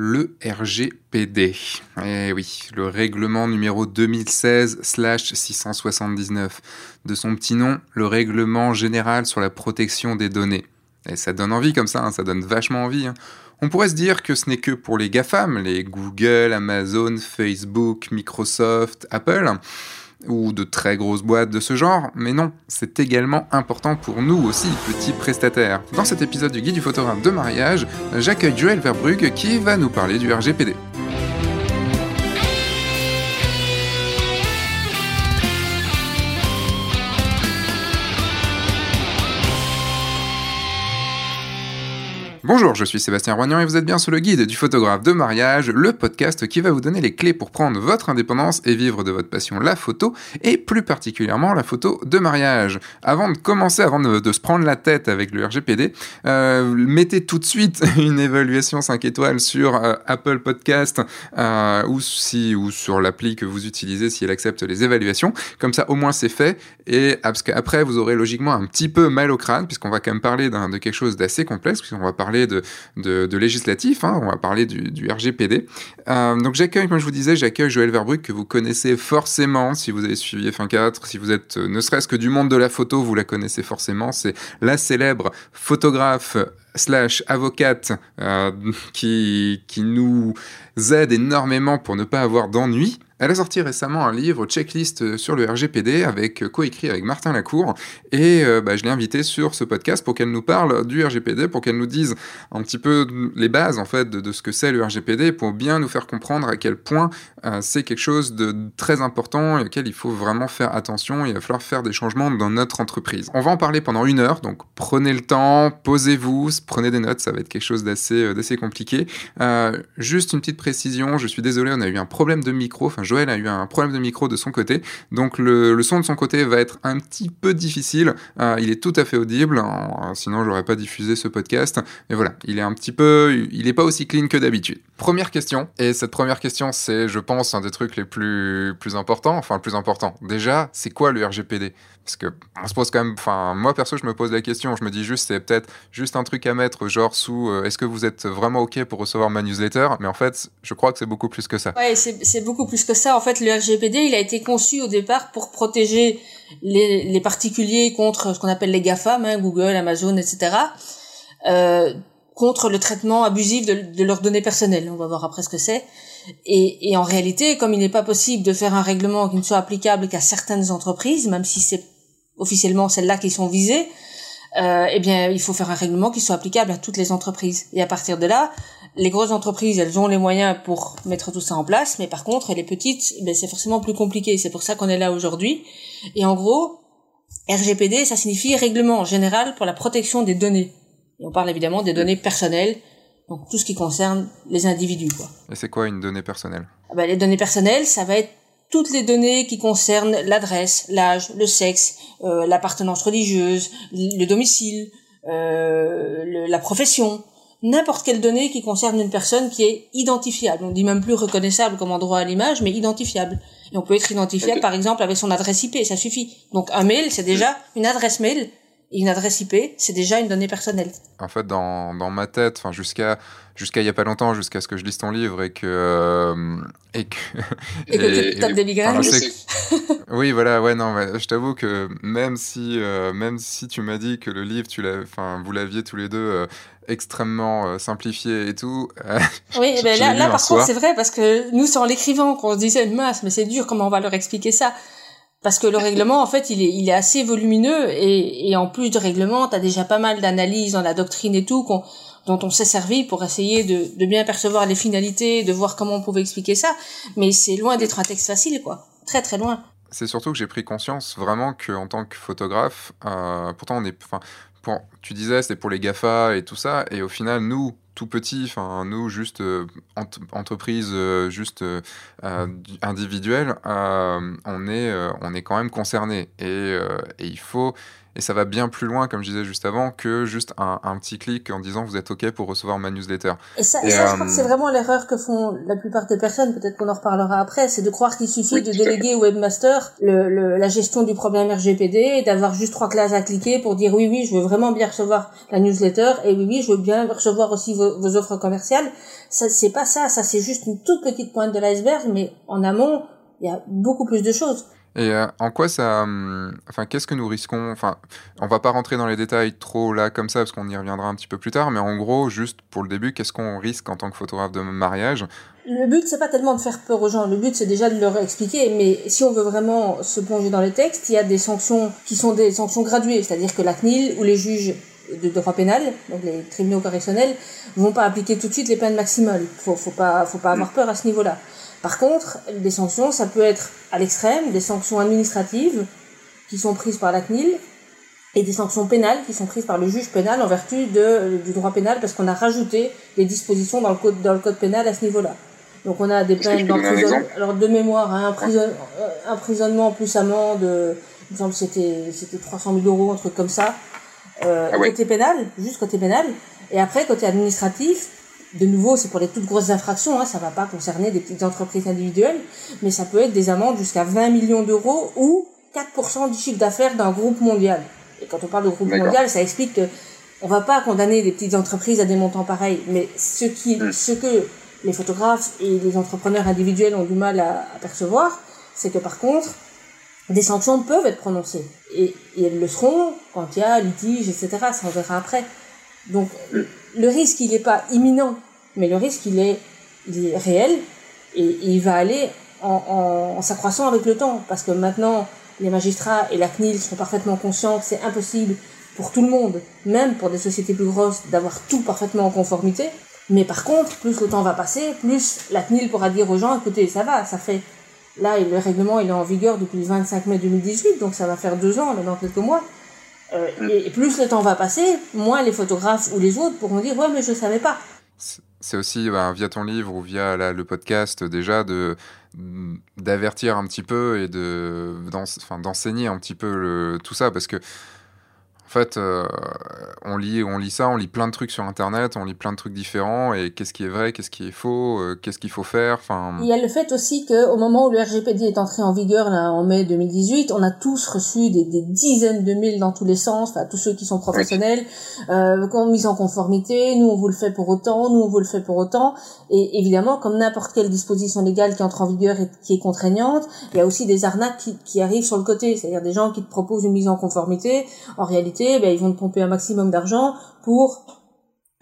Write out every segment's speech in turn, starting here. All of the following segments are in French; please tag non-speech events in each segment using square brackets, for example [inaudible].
le RGPD. Eh oui, le règlement numéro 2016-679. De son petit nom, le règlement général sur la protection des données. Et ça donne envie comme ça, hein, ça donne vachement envie. Hein. On pourrait se dire que ce n'est que pour les GAFAM, les Google, Amazon, Facebook, Microsoft, Apple ou de très grosses boîtes de ce genre, mais non, c'est également important pour nous aussi, petits prestataires. Dans cet épisode du guide du photographe de mariage, j'accueille Joël Verbrugge qui va nous parler du RGPD. Bonjour, je suis Sébastien Roignan et vous êtes bien sur le guide du photographe de mariage, le podcast qui va vous donner les clés pour prendre votre indépendance et vivre de votre passion la photo, et plus particulièrement la photo de mariage. Avant de commencer, avant de, se prendre la tête avec le RGPD, euh, mettez tout de suite [laughs] une évaluation 5 étoiles sur euh, Apple Podcast euh, ou, si, ou sur l'appli que vous utilisez si elle accepte les évaluations. Comme ça, au moins c'est fait. Et parce vous aurez logiquement un petit peu mal au crâne, puisqu'on va quand même parler de quelque chose d'assez complexe, puisqu'on va parler de, de, législatif, hein, on va parler du, RGPD. Euh, donc j'accueille, comme je vous disais, j'accueille Joël Verbrugge, que vous connaissez forcément si vous avez suivi F1.4, si vous êtes euh, ne serait-ce que du monde de la photo, vous la connaissez forcément, c'est la célèbre photographe slash avocate euh, qui, qui nous aide énormément pour ne pas avoir d'ennui. Elle a sorti récemment un livre checklist sur le RGPD avec coécrit avec Martin Lacour et euh, bah, je l'ai invité sur ce podcast pour qu'elle nous parle du RGPD, pour qu'elle nous dise un petit peu les bases en fait de, ce que c'est le RGPD pour bien nous faire comprendre à quel point euh, c'est quelque chose de très important et auquel il faut vraiment faire attention. Il va falloir faire des changements dans notre entreprise. On va en parler pendant une heure, donc prenez le temps, posez-vous, prenez des notes, ça va être quelque chose d'assez euh, compliqué. juste une petite précision, je suis désolé, on a eu un problème de micro, Joël a eu un problème de micro de son côté, donc le, son de son côté va être un petit peu difficile. Euh, il est tout à fait audible, sinon j'aurais pas diffusé ce podcast. Mais voilà, il est un petit peu, il est pas aussi clean que d'habitude. Première question, et cette première question, c'est, je pense, un des trucs les plus plus importants, enfin le plus important. Déjà, c'est quoi le RGPD Parce que on se pose quand même, enfin moi perso, je me pose la question, je me dis juste, c'est peut-être juste un truc à mettre, genre sous, euh, est-ce que vous êtes vraiment ok pour recevoir ma newsletter? Mais en fait, je crois que c'est beaucoup plus que ça. Ouais, c'est beaucoup plus que ça. En fait, le RGPD, il a été conçu au départ pour protéger les, les particuliers contre ce qu'on appelle les GAFAM, hein, Google, Amazon, etc., euh, contre le traitement abusif de, de, leurs données personnelles. On va voir après ce que c'est. Et, et, en réalité, comme il n'est pas possible de faire un règlement qui ne soit applicable qu'à certaines entreprises, même si c'est officiellement celles-là qui sont visées, euh, eh bien, il faut faire un règlement qui soit applicable à toutes les entreprises. Et à partir de là, les grosses entreprises, elles ont les moyens pour mettre tout ça en place, mais par contre, les petites, ben, c'est forcément plus compliqué. C'est pour ça qu'on est là aujourd'hui. Et en gros, RGPD, ça signifie Règlement général pour la protection des données. Et on parle évidemment des données personnelles, donc tout ce qui concerne les individus. Quoi. Et c'est quoi une donnée personnelle? Ah ben, Les données personnelles, ça va être toutes les données qui concernent l'adresse, l'âge, le sexe, euh, l'appartenance religieuse, le domicile, euh, la profession, n'importe quelle donnée qui concerne une personne qui est identifiable. On dit même plus reconnaissable comme endroit à l'image, mais identifiable. Et on peut être identifiable, par exemple, avec son adresse IP, ça suffit. Donc un mail, c'est déjà une adresse mail, une adresse IP, c'est déjà une donnée personnelle. En fait, dans, dans ma tête, enfin jusqu'à jusqu'à il y a pas longtemps, jusqu'à ce que je lise ton livre et que euh, et que et, que [laughs] tu tapes des migraines. [laughs] oui, voilà, ouais, non, je t'avoue que même si euh, même si tu m'as dit que le livre, tu l'as, enfin, vous l'aviez tous les deux. Euh, extrêmement simplifié et tout. oui, [laughs] ben là, là par contre, c'est vrai parce que nous, c'est en l'écrivant qu'on se disait une masse, mais c'est dur, comment on va leur expliquer ça? Parce que le règlement, en fait, il est, il est assez volumineux et, et en plus de règlement, tu as déjà pas mal d'analyses dans la doctrine et tout dont on s'est servi pour essayer de, de, bien percevoir les finalités, de voir comment on pouvait expliquer ça. Mais c'est loin d'être un texte facile, quoi. Très très loin. C'est surtout que j'ai pris conscience vraiment qu'en tant que photographe, euh, pourtant on est, enfin, tu disais c'est pour les Gafa et tout ça, et au final nous, tout petit, enfin nous juste euh, entreprise euh, juste euh, individuelle, on est quand même concerné. Et, et, il faut et ça va bien plus loin, comme je disais juste avant, que juste un, un petit clic en disant vous êtes OK pour recevoir ma newsletter. Et ça, et ça je crois que c'est vraiment l'erreur que font la plupart des personnes, peut-être qu'on en reparlera après, c'est de croire qu'il suffit de déléguer au webmaster le, le, la gestion du problème RGPD et d'avoir juste trois classes à cliquer pour dire oui, oui, je veux vraiment bien recevoir la newsletter et oui, oui, je veux bien recevoir aussi vos, vos offres commerciales. Ça, c'est pas ça, ça c'est juste une toute petite pointe de l'iceberg, mais en amont, il y a beaucoup plus de choses. Et euh, en quoi ça. Hum, enfin, qu'est-ce que nous risquons? Enfin, on va pas rentrer dans les détails trop là comme ça, parce qu'on y reviendra un petit peu plus tard, mais en gros, juste pour le début, qu'est-ce qu'on risque en tant que photographe de mariage? Le but, c'est pas tellement de faire peur aux gens, le but, c'est déjà de leur expliquer, mais si on veut vraiment se plonger dans les textes, il y a des sanctions qui sont des sanctions graduées, c'est-à-dire que la CNIL ou les juges de droit pénal, donc les tribunaux correctionnels, vont pas appliquer tout de suite les peines maximales. Faut, pas avoir peur à ce niveau-là. Par contre, des sanctions, ça peut être à l'extrême, des sanctions administratives qui sont prises par la CNIL et des sanctions pénales qui sont prises par le juge pénal en vertu de, du droit pénal parce qu'on a rajouté des dispositions dans le code, dans le code pénal à ce niveau-là. Donc on a des peines d'emprisonnement, alors de mémoire, hein, emprisonnement, euh, emprisonnement plus amende, il me semble que c'était, c'était 300 000 euros, un truc comme ça, euh, ah ouais. côté pénal, juste côté pénal. Et après, côté administratif, de nouveau, c'est pour les toutes grosses infractions, hein, ça va pas concerner des petites entreprises individuelles, mais ça peut être des amendes jusqu'à 20 millions d'euros ou 4% du chiffre d'affaires d'un groupe mondial. Et quand on parle de groupe mondial, ça explique que on va pas condamner des petites entreprises à des montants pareils, mais ce qui, mm. ce que les photographes et les entrepreneurs individuels ont du mal à, à percevoir, c'est que par contre, des sanctions peuvent être prononcées. Et, et, elles le seront quand il y a litige, etc. Ça on verra après. Donc, le risque, il n'est pas imminent, mais le risque, il est, il est réel et, il va aller en, en, en s'accroissant avec le temps. Parce que maintenant, les magistrats et la CNIL sont parfaitement conscients que c'est impossible pour tout le monde, même pour des sociétés plus grosses, d'avoir tout parfaitement en conformité. Mais par contre, plus le temps va passer, plus la CNIL pourra dire aux gens, écoutez, ça va, ça fait... Là, le règlement, il est en vigueur depuis le 25 mai 2018, donc ça va faire deux ans, dans quelques mois. Euh, et plus le temps va passer, moins les photographes ou les autres pourront dire ouais mais je savais pas. C'est aussi bah, via ton livre ou via le podcast déjà de d'avertir un petit peu et de d'enseigner un petit peu tout ça parce que en fait, euh, on, lit, on lit ça, on lit plein de trucs sur Internet, on lit plein de trucs différents, et qu'est-ce qui est vrai, qu'est-ce qui est faux, euh, qu'est-ce qu'il faut faire. Enfin... Il y a le fait aussi qu'au moment où le RGPD est entré en vigueur, là, en mai 2018, on a tous reçu des, dizaines de mails dans tous les sens, tous ceux qui sont professionnels, euh, mise en conformité, nous on vous le fait pour autant, nous on vous le fait pour autant, et évidemment, comme n'importe quelle disposition légale qui entre en vigueur et qui est contraignante, il y a aussi des arnaques qui, qui arrivent sur le côté, c'est-à-dire des gens qui te proposent une mise en conformité, en réalité, ben, ils vont te pomper un maximum d'argent pour,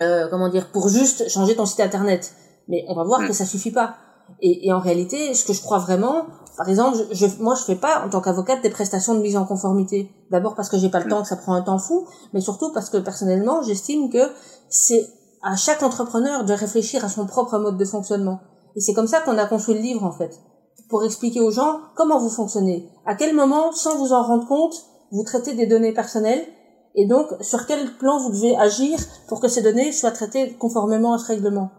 euh, comment dire, pour juste changer ton site internet. Mais on va voir mm. que ça suffit pas. Et, et, en réalité, ce que je crois vraiment, par exemple, je, moi je fais pas en tant qu'avocate des prestations de mise en conformité. D'abord parce que j'ai pas le mm. temps, que ça prend un temps fou, mais surtout parce que personnellement, j'estime que c'est à chaque entrepreneur de réfléchir à son propre mode de fonctionnement. Et c'est comme ça qu'on a construit le livre en fait, pour expliquer aux gens comment vous fonctionnez, à quel moment, sans vous en rendre compte, vous traitez des données personnelles et donc, sur quel plan vous devez agir pour que ces données soient traitées conformément à ce règlement?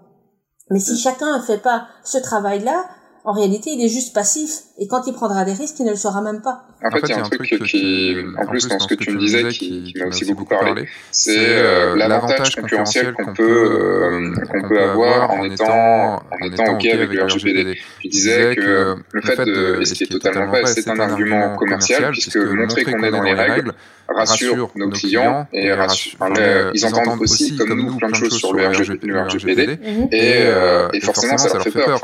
Mais si chacun ne fait pas ce travail-là, en réalité, il est juste passif. Et quand il prendra des risques, il ne le saura même pas. En fait, il y a un truc qui, en plus, dans ce que tu me disais, qui, m'a aussi beaucoup parlé, c'est euh, l'avantage concurrentiel qu'on peut, euh, qu'on peut avoir en étant, en étant OK avec le RGPD. Tu disais que le fait de, et ce qui est totalement vrai, c'est un argument commercial, puisque montrer qu'on est dans les règles rassure nos clients et rassure, ils entendent aussi, comme nous, plein de choses sur le RGPD. Et forcément, ça leur fait peur.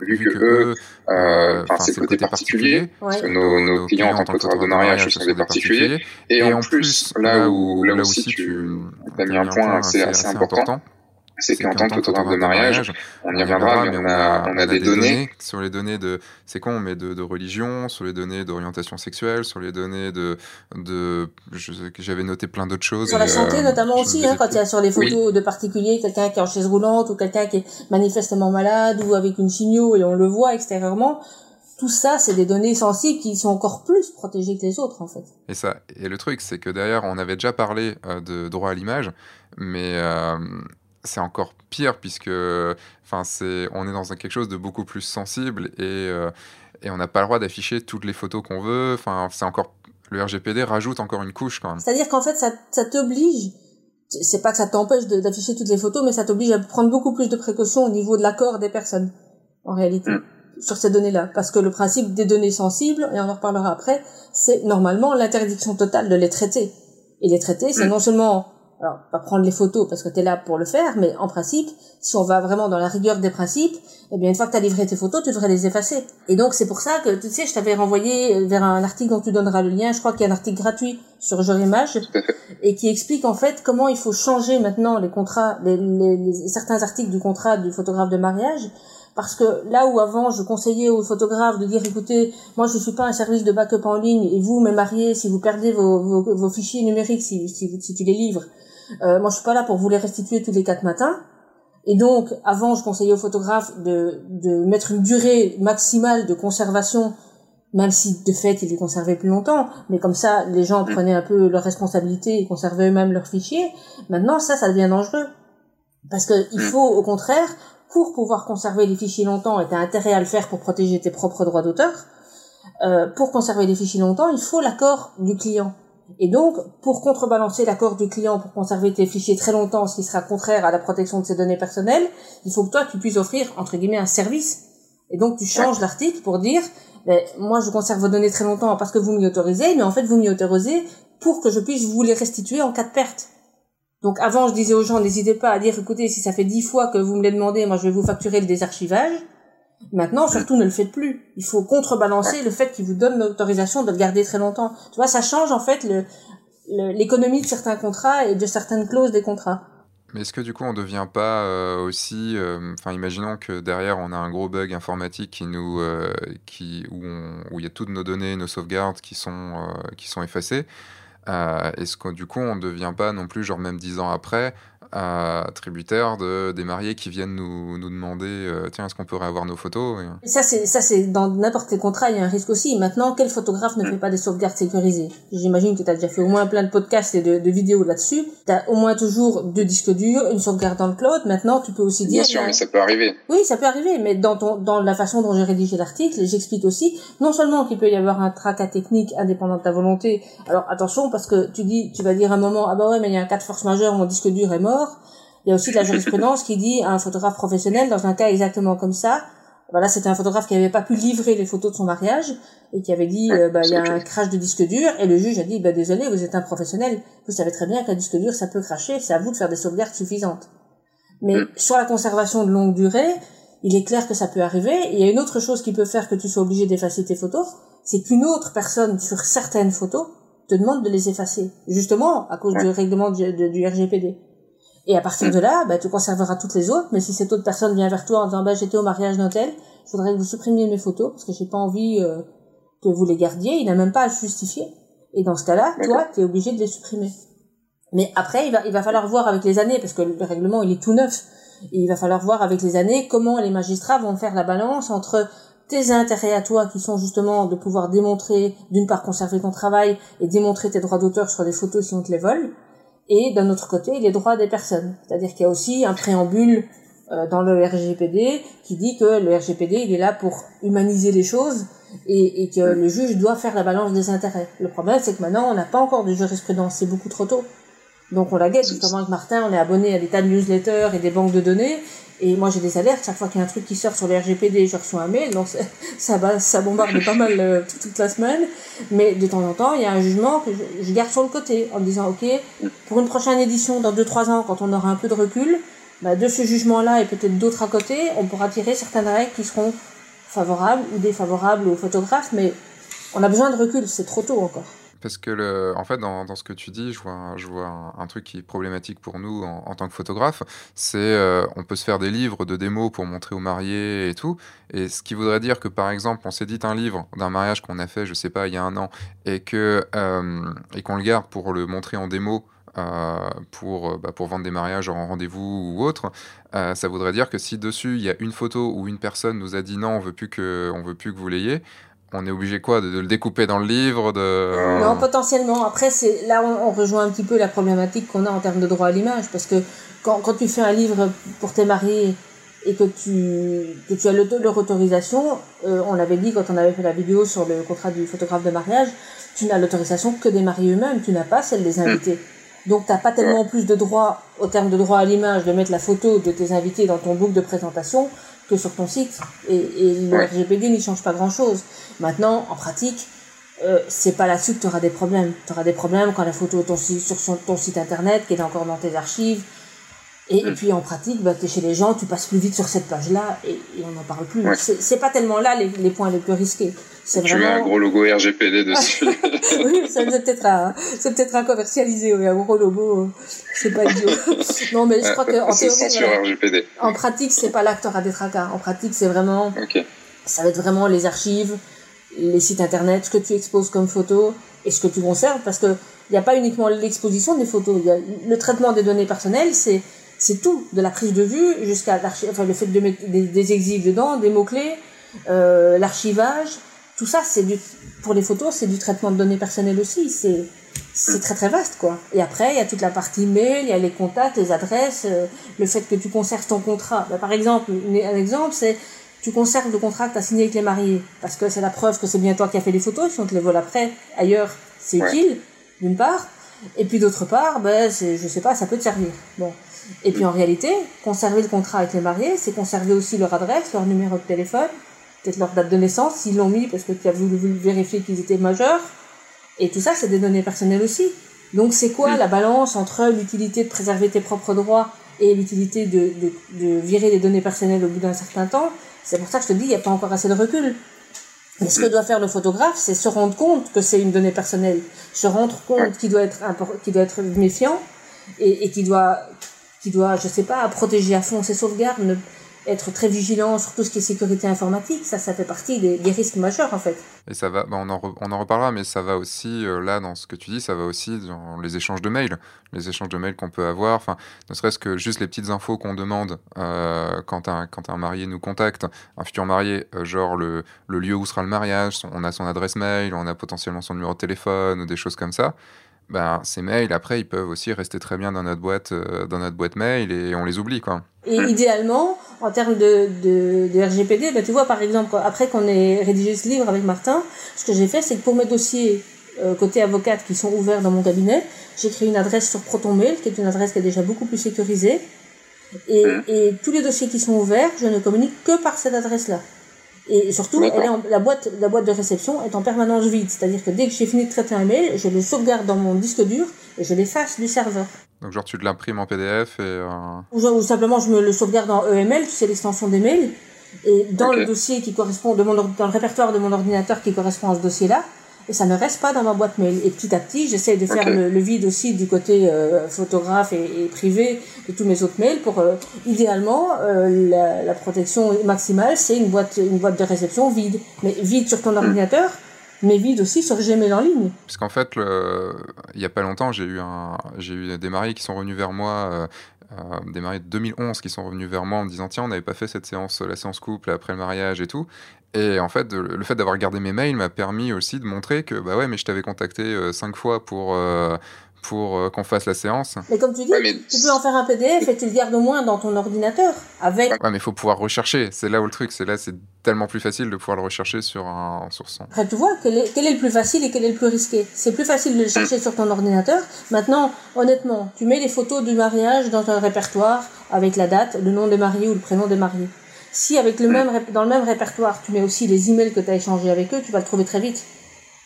Vu que eux, euh, enfin, c'est le côté particulier, parce que nos, nos clients en tant que de mariage sont des particuliers. Et en plus, là où, là aussi tu as mis un point assez, assez important, c'est qu'en tant que photographe de mariage, on y reviendra, mais on a, on a des données. Sur les données de, c'est con, mais de, de religion, sur les données d'orientation sexuelle, sur les données de, de j'avais noté plein d'autres choses. Sur la santé, euh, notamment aussi, hein, quand il y a sur les photos de particuliers, quelqu'un qui est en chaise roulante, ou quelqu'un qui est manifestement malade, ou avec une chimio, et on le voit extérieurement. Tout ça, c'est des données sensibles qui sont encore plus protégées que les autres, en fait. Et ça, et le truc, c'est que derrière, on avait déjà parlé euh, de droit à l'image, mais euh, c'est encore pire puisque enfin c'est on est dans quelque chose de beaucoup plus sensible et, euh, et on n'a pas le droit d'afficher toutes les photos qu'on veut enfin c'est encore le RGPD rajoute encore une couche quand même. C'est-à-dire qu'en fait, ça, ça t'oblige, c'est pas que ça t'empêche d'afficher toutes les photos, mais ça t'oblige à prendre beaucoup plus de précautions au niveau de l'accord des personnes, en réalité, mm. sur ces données-là. Parce que le principe des données sensibles, et on en reparlera après, c'est normalement l'interdiction totale de les traiter. Et les traiter, c'est mm. non seulement alors pas prendre les photos parce que tu es là pour le faire, mais en principe, si on va vraiment dans la rigueur des principes, eh bien une fois que tu as livré tes photos, tu devrais les effacer. Et donc c'est pour ça que tu sais, je t'avais renvoyé vers un article dont tu donneras le lien, je crois qu'il y a un article gratuit sur Jorimage et qui explique en fait comment il faut changer maintenant les contrats, les, les, certains articles du contrat du photographe de mariage. Parce que là où avant je conseillais aux photographes de dire écoutez moi je suis pas un service de backup en ligne et vous mes mariés si vous perdez vos, vos, vos fichiers numériques si, si, si tu les livres euh, moi, je suis pas là pour vous les restituer tous les quatre matins. Et donc, avant, je conseillais aux photographes de, de mettre une durée maximale de conservation, même si de fait, ils les conservaient plus longtemps. Mais comme ça, les gens prenaient un peu leurs responsabilités et conservaient eux-mêmes leurs fichiers. Maintenant, ça, ça devient dangereux. Parce que il faut, au contraire, pour pouvoir conserver les fichiers longtemps, et tu as intérêt à le faire pour protéger tes propres droits d'auteur, euh, pour conserver les fichiers longtemps, il faut l'accord du client. Et donc, pour contrebalancer l'accord du client pour conserver tes fichiers très longtemps, ce qui sera contraire à la protection de ses données personnelles, il faut que toi, tu puisses offrir, entre guillemets, un service. Et donc, tu changes l'article pour dire, ben, moi, je conserve vos données très longtemps parce que vous m'y autorisez, mais en fait, vous m'y autorisez pour que je puisse vous les restituer en cas de perte. Donc, avant, je disais aux gens, n'hésitez pas à dire, écoutez, si ça fait dix fois que vous me les demandez, moi, je vais vous facturer le désarchivage. Maintenant, surtout, ne le faites plus. Il faut contrebalancer le fait qu'il vous donne l'autorisation de le garder très longtemps. Tu vois, ça change en fait l'économie de certains contrats et de certaines clauses des contrats. Mais est-ce que du coup on ne devient pas euh, aussi, euh, enfin imaginons que derrière on a un gros bug informatique qui nous, euh, qui, où, où il y a toutes nos données, nos sauvegardes qui sont, qui sont effacées, est-ce que du coup on ne devient pas non plus genre même dix ans après à tributaire de, des mariés qui viennent nous, nous demander euh, tiens est-ce qu'on pourrait avoir nos photos et... ça c'est ça c'est dans n'importe quel contrat il y a un risque aussi. Maintenant quel photographe ne mm. fait pas des sauvegardes sécurisées? J'imagine que tu as déjà fait au moins plein de podcasts et de, de vidéos là-dessus. Tu as au moins toujours deux disques durs une sauvegarde dans le cloud. Maintenant tu peux aussi dire bien sûr mais ça peut arriver. Oui ça peut arriver mais dans ton dans la façon dont j'ai rédigé l'article j'explique aussi non seulement qu'il peut y avoir un tracas technique indépendant de ta volonté alors attention parce que tu dis tu vas dire un moment ah bah ouais mais il y a un cas de force majeure mon disque dur est mort il y a aussi de la jurisprudence qui dit à un photographe professionnel, dans un cas exactement comme ça, voilà, c'était un photographe qui n'avait pas pu livrer les photos de son mariage et qui avait dit, euh, bah, il y a un crash de disque dur et le juge a dit, bah, désolé, vous êtes un professionnel, vous savez très bien qu'un disque dur, ça peut cracher, c'est à vous de faire des sauvegardes suffisantes. Mais mm. sur la conservation de longue durée, il est clair que ça peut arriver. il y a une autre chose qui peut faire que tu sois obligé d'effacer tes photos, c'est qu'une autre personne sur certaines photos te demande de les effacer, justement à cause du règlement du RGPD. Et à partir de là, bah, tu conserveras toutes les autres. Mais si cette autre personne vient vers toi en disant, bah, j'étais au mariage d'un tel, je voudrais que vous supprimiez mes photos parce que j'ai pas envie euh, que vous les gardiez. Il n'a même pas à justifier. Et dans ce cas-là, toi, tu es obligé de les supprimer. Mais après, il va, il va falloir voir avec les années, parce que le règlement, il est tout neuf. Et il va falloir voir avec les années comment les magistrats vont faire la balance entre tes intérêts à toi, qui sont justement de pouvoir démontrer, d'une part, conserver ton travail et démontrer tes droits d'auteur sur les photos si on te les vole, et d'un autre côté les droits des personnes. C'est-à-dire qu'il y a aussi un préambule euh, dans le RGPD qui dit que le RGPD il est là pour humaniser les choses et, et que le juge doit faire la balance des intérêts. Le problème c'est que maintenant on n'a pas encore de jurisprudence, c'est beaucoup trop tôt. Donc on la guette, justement avec Martin, on est abonné à des tas de newsletters et des banques de données, et moi j'ai des alertes, chaque fois qu'il y a un truc qui sort sur le RGPD, je reçois un mail, donc [laughs] ça, ça bombarde pas mal euh, toute la semaine, mais de temps en temps il y a un jugement que je, garde sur le côté, en me disant ok, pour une prochaine édition dans 2-3 ans, quand on aura un peu de recul, bah, de ce jugement-là et peut-être d'autres à côté, on pourra tirer certaines règles qui seront favorables ou défavorables aux photographes, mais on a besoin de recul, c'est trop tôt encore. Parce que, en fait, dans, ce que tu dis, je vois, un, truc qui est problématique pour nous en, tant que photographe. C'est euh, on peut se faire des livres de démos pour montrer aux mariés et tout. Et ce qui voudrait dire que, par exemple, on s'édite un livre d'un mariage qu'on a fait, je sais pas, il y a un an, et euh, qu'on le garde pour le montrer en démo. Euh, pour, bah, pour vendre des mariages en rendez-vous ou autre, ça voudrait dire que si dessus il y a une photo où une personne nous a dit non, on veut on veut plus que vous l'ayez, on est obligé quoi de, le découper dans le livre de non potentiellement. Après c'est là on, rejoint un petit peu la problématique qu'on a en termes de droit à l'image parce que quand, quand tu fais un livre pour tes mariés et que tu, que tu as leur autorisation, euh, on l'avait dit quand on avait fait la vidéo sur le contrat du photographe de mariage, tu n'as l'autorisation que des mariés eux-mêmes, tu n'as pas celle des invités. Donc tu n'as pas tellement plus de droit, au terme de droit à l'image, de mettre la photo de tes invités dans ton book de présentation que sur ton site. Et, et le RGPD n'y change pas grand-chose. Maintenant, en pratique, euh, c'est pas là-dessus que tu auras des problèmes. Tu auras des problèmes quand la photo est sur ton site internet, qui est encore dans tes archives, et, et, puis en pratique, bah, tu es chez les gens, tu passes plus vite sur cette page-là et, et on n'en parle plus. C'est pas tellement là les, les, points les plus risqués. Tu vraiment... mets un gros logo RGPD [laughs] dessus. oui, c'est peut-être à, c'est peut-être à commercialiser, oui, un gros logo, c'est pas idiot. [laughs] non, mais je crois que en théorie, RGPD. en pratique, c'est pas là que tu auras des tracas. En pratique, c'est vraiment, ça va être vraiment les archives, les sites internet, ce que tu exposes comme photo et ce que tu conserves, parce que il n'y a pas uniquement l'exposition des photos, il y a le traitement des données personnelles, c'est c'est tout, de la prise de vue jusqu'à enfin, le fait de mettre des, des exifs dedans, des mots-clés, euh, l'archivage, tout ça, c'est du, pour les photos, c'est du traitement de données personnelles aussi, c'est, c'est très très vaste quoi. Et après, il y a toute la partie mail, il y a les contacts, les adresses, euh, le fait que tu conserves ton contrat. Bah, par exemple, un exemple, c'est tu conserves le contrat que tu as signé avec les mariés, parce que c'est la preuve que c'est bien toi qui as fait les photos, si on te les vole après, ailleurs, c'est utile, d'une part. Et puis d'autre part, ben, c'est, je sais pas, ça peut te servir. Bon. Et puis en réalité, conserver le contrat avec les mariés, c'est conserver aussi leur adresse, leur numéro de téléphone, peut-être leur date de naissance, s'ils l'ont mis parce que tu as voulu vérifier qu'ils étaient majeurs. Et tout ça, c'est des données personnelles aussi. Donc c'est quoi la balance entre l'utilité de préserver tes propres droits et l'utilité de, de, de, virer les données personnelles au bout d'un certain temps? C'est pour ça que je te dis, il n'y a pas encore assez de recul. Mais ce que doit faire le photographe, c'est se rendre compte que c'est une donnée personnelle, se rendre compte qu'il doit être, qu'il doit être méfiant et, et qu'il doit qui doit, je sais pas, protéger à fond ses sauvegardes, être très vigilant sur tout ce qui est sécurité informatique, ça, ça fait partie des, risques majeurs en fait. Et ça va, bah, on, en reparlera, mais ça va aussi, euh, là, dans ce que tu dis, ça va aussi dans les échanges de mails, les échanges de mails qu'on peut avoir, enfin, ne serait-ce que juste les petites infos qu'on demande euh, quand, un, quand un marié nous contacte, un futur marié, euh, genre le, le, lieu où sera le mariage, on a son adresse mail, on a potentiellement son numéro de téléphone, des choses comme ça ben, ces mails, après, ils peuvent aussi rester très bien dans notre boîte, euh, dans notre boîte mail et on les oublie, quoi. Et idéalement, en termes de, de, de RGPD, ben, tu vois, par exemple, après qu'on ait rédigé ce livre avec Martin, ce que j'ai fait, c'est que pour mes dossiers euh, côté avocate qui sont ouverts dans mon cabinet, j'ai créé une adresse sur ProtonMail, qui est une adresse qui est déjà beaucoup plus sécurisée. Et, et tous les dossiers qui sont ouverts, je ne communique que par cette adresse-là. Et surtout, elle est la, boîte, la boîte de réception est en permanence vide. C'est-à-dire que dès que j'ai fini de traiter un mail, je le sauvegarde dans mon disque dur et je l'efface du serveur. Donc genre tu l'imprimes en PDF et... Euh... Ou, simplement je me le sauvegarde en EML, tu sais l'extension des mails. Et dans le dossier qui correspond, de mon, dans le répertoire de mon ordinateur qui correspond à ce dossier-là, et ça ne reste pas dans ma boîte mail. Et petit à petit, j'essaie de faire le, vide aussi du côté euh, photographe et, et, privé de tous mes autres mails pour, euh, idéalement, euh, la, la, protection maximale, c'est une boîte, une boîte de réception vide. Mais vide sur ton hmm. ordinateur, mais vide aussi sur Gmail en ligne. Parce qu'en fait, le... il n'y a pas longtemps, j'ai eu, un... j'ai eu des mariés qui sont revenus vers moi euh, des mariés de 2011 qui sont revenus vers moi en me disant tiens on n'avait pas fait cette séance la séance couple après le mariage et tout et en fait le fait d'avoir gardé mes mails m'a permis aussi de montrer que bah ouais mais je t'avais contacté euh, cinq fois pour euh, pour euh, qu'on fasse la séance. Mais comme tu dis, tu peux en faire un PDF et tu le gardes au moins dans ton ordinateur avec. Ouais, mais il faut pouvoir rechercher. C'est là où le truc, c'est là, c'est tellement plus facile de pouvoir le rechercher sur un sur son. Après, tu vois, quel est, quel est le plus facile et quel est le plus risqué? C'est plus facile de le chercher sur ton ordinateur. Maintenant, honnêtement, tu mets les photos du mariage dans un répertoire avec la date, le nom des mariés ou le prénom des mariés. Si avec le même dans le même répertoire, tu mets aussi les emails que tu as échangés avec eux, tu vas le trouver très vite.